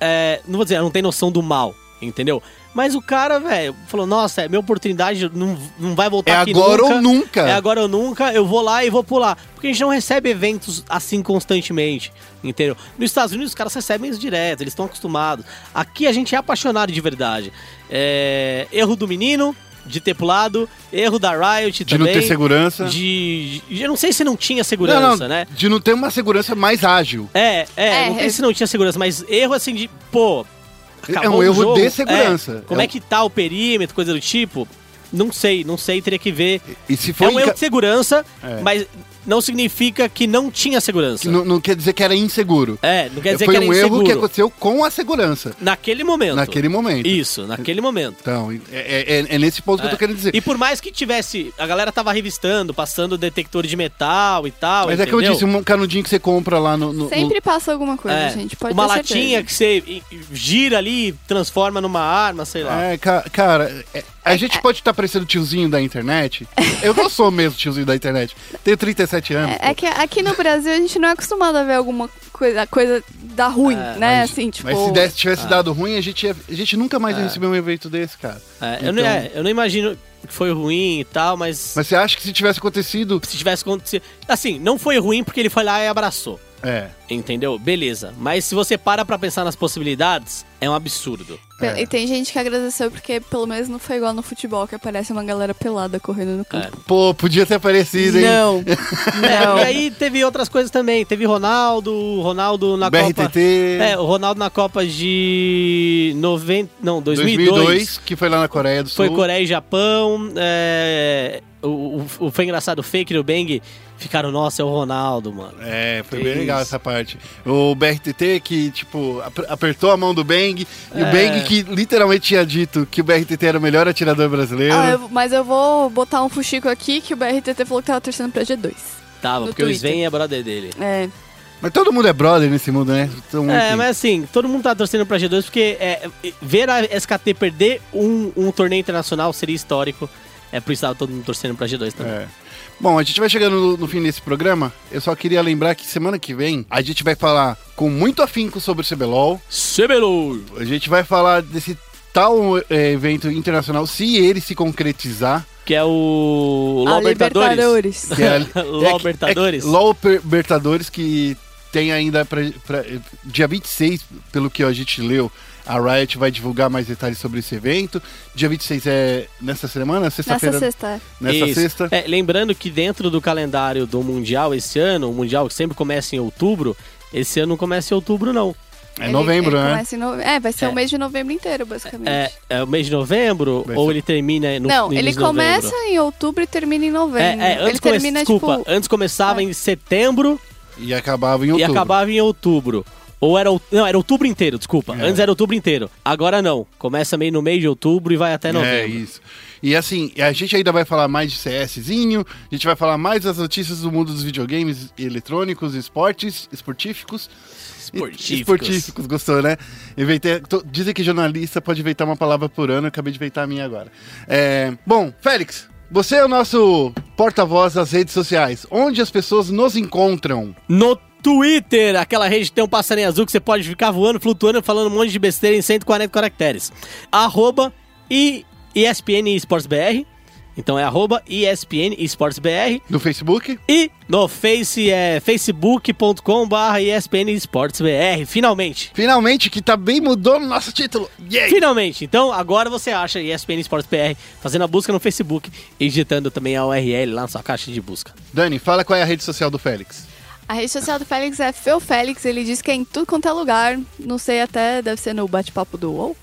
é, não vou dizer, não tem noção do mal, entendeu? Mas o cara, velho, falou: Nossa, é minha oportunidade, não, não vai voltar É aqui agora nunca. ou nunca. É agora ou nunca, eu vou lá e vou pular. Porque a gente não recebe eventos assim constantemente, entendeu? Nos Estados Unidos os caras recebem isso direto, eles estão acostumados. Aqui a gente é apaixonado de verdade. É, erro do menino, de ter pulado, erro da Riot De não também. ter segurança. De, de- Eu não sei se não tinha segurança, não, não, né? De não ter uma segurança mais ágil. É, é, É, não sei é- se não tinha segurança, mas erro assim de, pô. É acabou um o erro jogo, de segurança. é, como É é, um- que tá o perímetro, coisa do tipo? Não sei, não sei, teria que ver. E se É foi. um erro de segurança, É. mas não significa que não tinha segurança. não, não quer dizer que era inseguro. É, não quer dizer foi que era um erro inseguro. que aconteceu com a segurança. Naquele momento. Naquele momento. Isso, naquele momento. Então, é, é- é nesse ponto que eu tô É. querendo dizer. E por mais que tivesse, a galera tava revistando, passando detector de metal e tal, Mas é que eu entendeu? disse, um canudinho que você compra lá no. no- Sempre passa alguma coisa, É, gente. Pode uma ter latinha certeza. que você gira ali, transforma numa arma, sei no- lá. É, ca- cara, é- a gente pode estar parecendo tiozinho da internet. Eu não sou mesmo tiozinho da internet. Tenho 37 anos. É, é que aqui no Brasil a gente não é acostumado a ver alguma coisa, coisa dar ruim, É, né? mas- assim, tipo. Mas se desse, Ah. tivesse dado ruim, a gente, ia- a gente nunca mais ia receber um evento desse, cara. É, eu, não, Então- é, eu não imagino que foi ruim e tal, mas, Mas você acha que se tivesse acontecido. se tivesse acontecido. Assim, não foi ruim porque ele foi lá e abraçou. É. Entendeu? Beleza. Mas se você para pra pensar nas possibilidades, é um absurdo. É. E tem gente que agradeceu porque pelo menos não foi igual no futebol, que aparece uma galera pelada correndo no campo. Pô, podia ter aparecido, hein? Não. É, Não. e aí teve outras coisas também. Teve Ronaldo, Ronaldo na Copa. BRTT. É, o Ronaldo na Copa de 90, não, 2002. 2002, que foi lá na Coreia do Sul. Foi Coreia e Japão. é, o, o- o- foi engraçado, o Fake e o Bang ficaram, nossa, é o Ronaldo, mano. É, foi Que bem legal isso. essa parte. O BRTT que, tipo, ap- apertou a mão do Bang, e o É. Bang que literalmente tinha dito que o BRTT era o melhor atirador brasileiro. Ah, eu- mas eu vou botar um fuxico aqui que o BRTT falou que tava torcendo pra G2. Tava, porque o Twitter. Sven é brother dele. É. Mas todo mundo é brother nesse mundo, né? Então, É, mas assim, todo mundo tá torcendo pra G2 porque é, ver a SKT perder um, um torneio internacional seria histórico. É por isso que tava todo mundo torcendo pra G2 também. É. Bom, a gente vai chegando no, no fim desse programa. Eu só queria lembrar que semana que vem a gente vai falar com muito afinco sobre o CBLOL. CBLOL! A gente vai falar desse tal é, evento internacional, se ele se concretizar. Que é o LOL Libertadores. Libertadores. Que é, LOL é que- Libertadores. É, que- LOL Libertadores que tem ainda pra, pra- dia 26, pelo que a gente leu, a Riot vai divulgar mais detalhes sobre esse evento. Dia 26 é nessa semana, Nessa sexta-feira. sexta. é. Nessa Isso. sexta. É, lembrando que dentro do calendário do Mundial esse ano, o Mundial que sempre começa em outubro, esse ano não começa em outubro, não. É Ele- novembro, ele né? começa em nove- É, vai ser É. o mês de novembro inteiro, basicamente. É, é o mês de novembro Vai ou ser. ele termina no não, no ele de novembro? começa em outubro e termina em novembro. É, é, antes ele come- termina, desculpa, tipo... antes começava é. em setembro E acabava em e outubro. acabava em outubro. Ou era, não, era outubro inteiro, desculpa. É. Antes era outubro inteiro. Agora não. Começa meio no mês de outubro e vai até É novembro. isso. E assim, a gente ainda vai falar mais de CSzinho, a gente vai falar mais das notícias do mundo dos videogames eletrônicos, esportes, esportíficos. Esportíficos. Esportíficos, gostou, né? Inventei, tô- dizem que jornalista pode inventar uma palavra por ano, eu acabei de inventar a minha agora. É, bom, Félix, você é o nosso porta-voz das redes sociais. Onde as pessoas nos encontram? No Twitter, aquela rede que tem um passarinho azul que você pode ficar voando, flutuando, falando um monte de besteira em 140 caracteres. Arroba e ESPN Esportes BR. Então é arroba ESPN Esportes BR. No Facebook. E no Face é facebook.com barra ESPN Esportes BR. Finalmente. Finalmente, que também mudou no nosso título. Yay! Finalmente. Então agora você acha ESPN Esportes BR fazendo a busca no Facebook e digitando também a URL lá na sua caixa de busca. Dani, fala qual é a rede social do Félix. A rede social do Félix é Feu Félix, ele diz que é em tudo quanto é lugar. Não sei até, deve ser no bate-papo do UOL.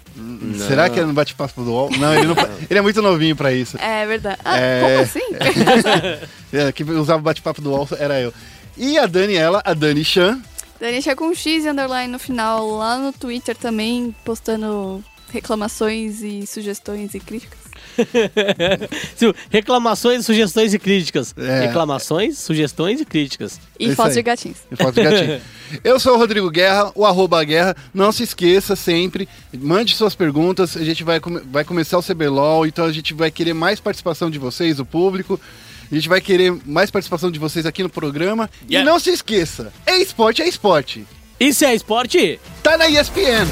Será que é no bate-papo do UOL? Não, ele, não, ele é muito novinho pra isso. É verdade. Ah, É. como assim? É, quem usava o bate-papo do UOL era eu. E a Daniela, a Dani Chan. Dani chega com um X underline no final, lá no Twitter também, postando reclamações e sugestões e críticas. Reclamações, sugestões e críticas. É. Reclamações, sugestões e críticas. E Isso fotos de gatinhos. E foto de gatinho. Eu sou o Rodrigo Guerra, o arroba Guerra. Não se esqueça sempre, mande suas perguntas. A gente vai, come- vai começar o CBLOL, então a gente vai querer mais participação de vocês, do público. A gente vai querer mais participação de vocês aqui no programa. Yeah. E não se esqueça, é esporte, é esporte. Isso é esporte? Tá na ESPN.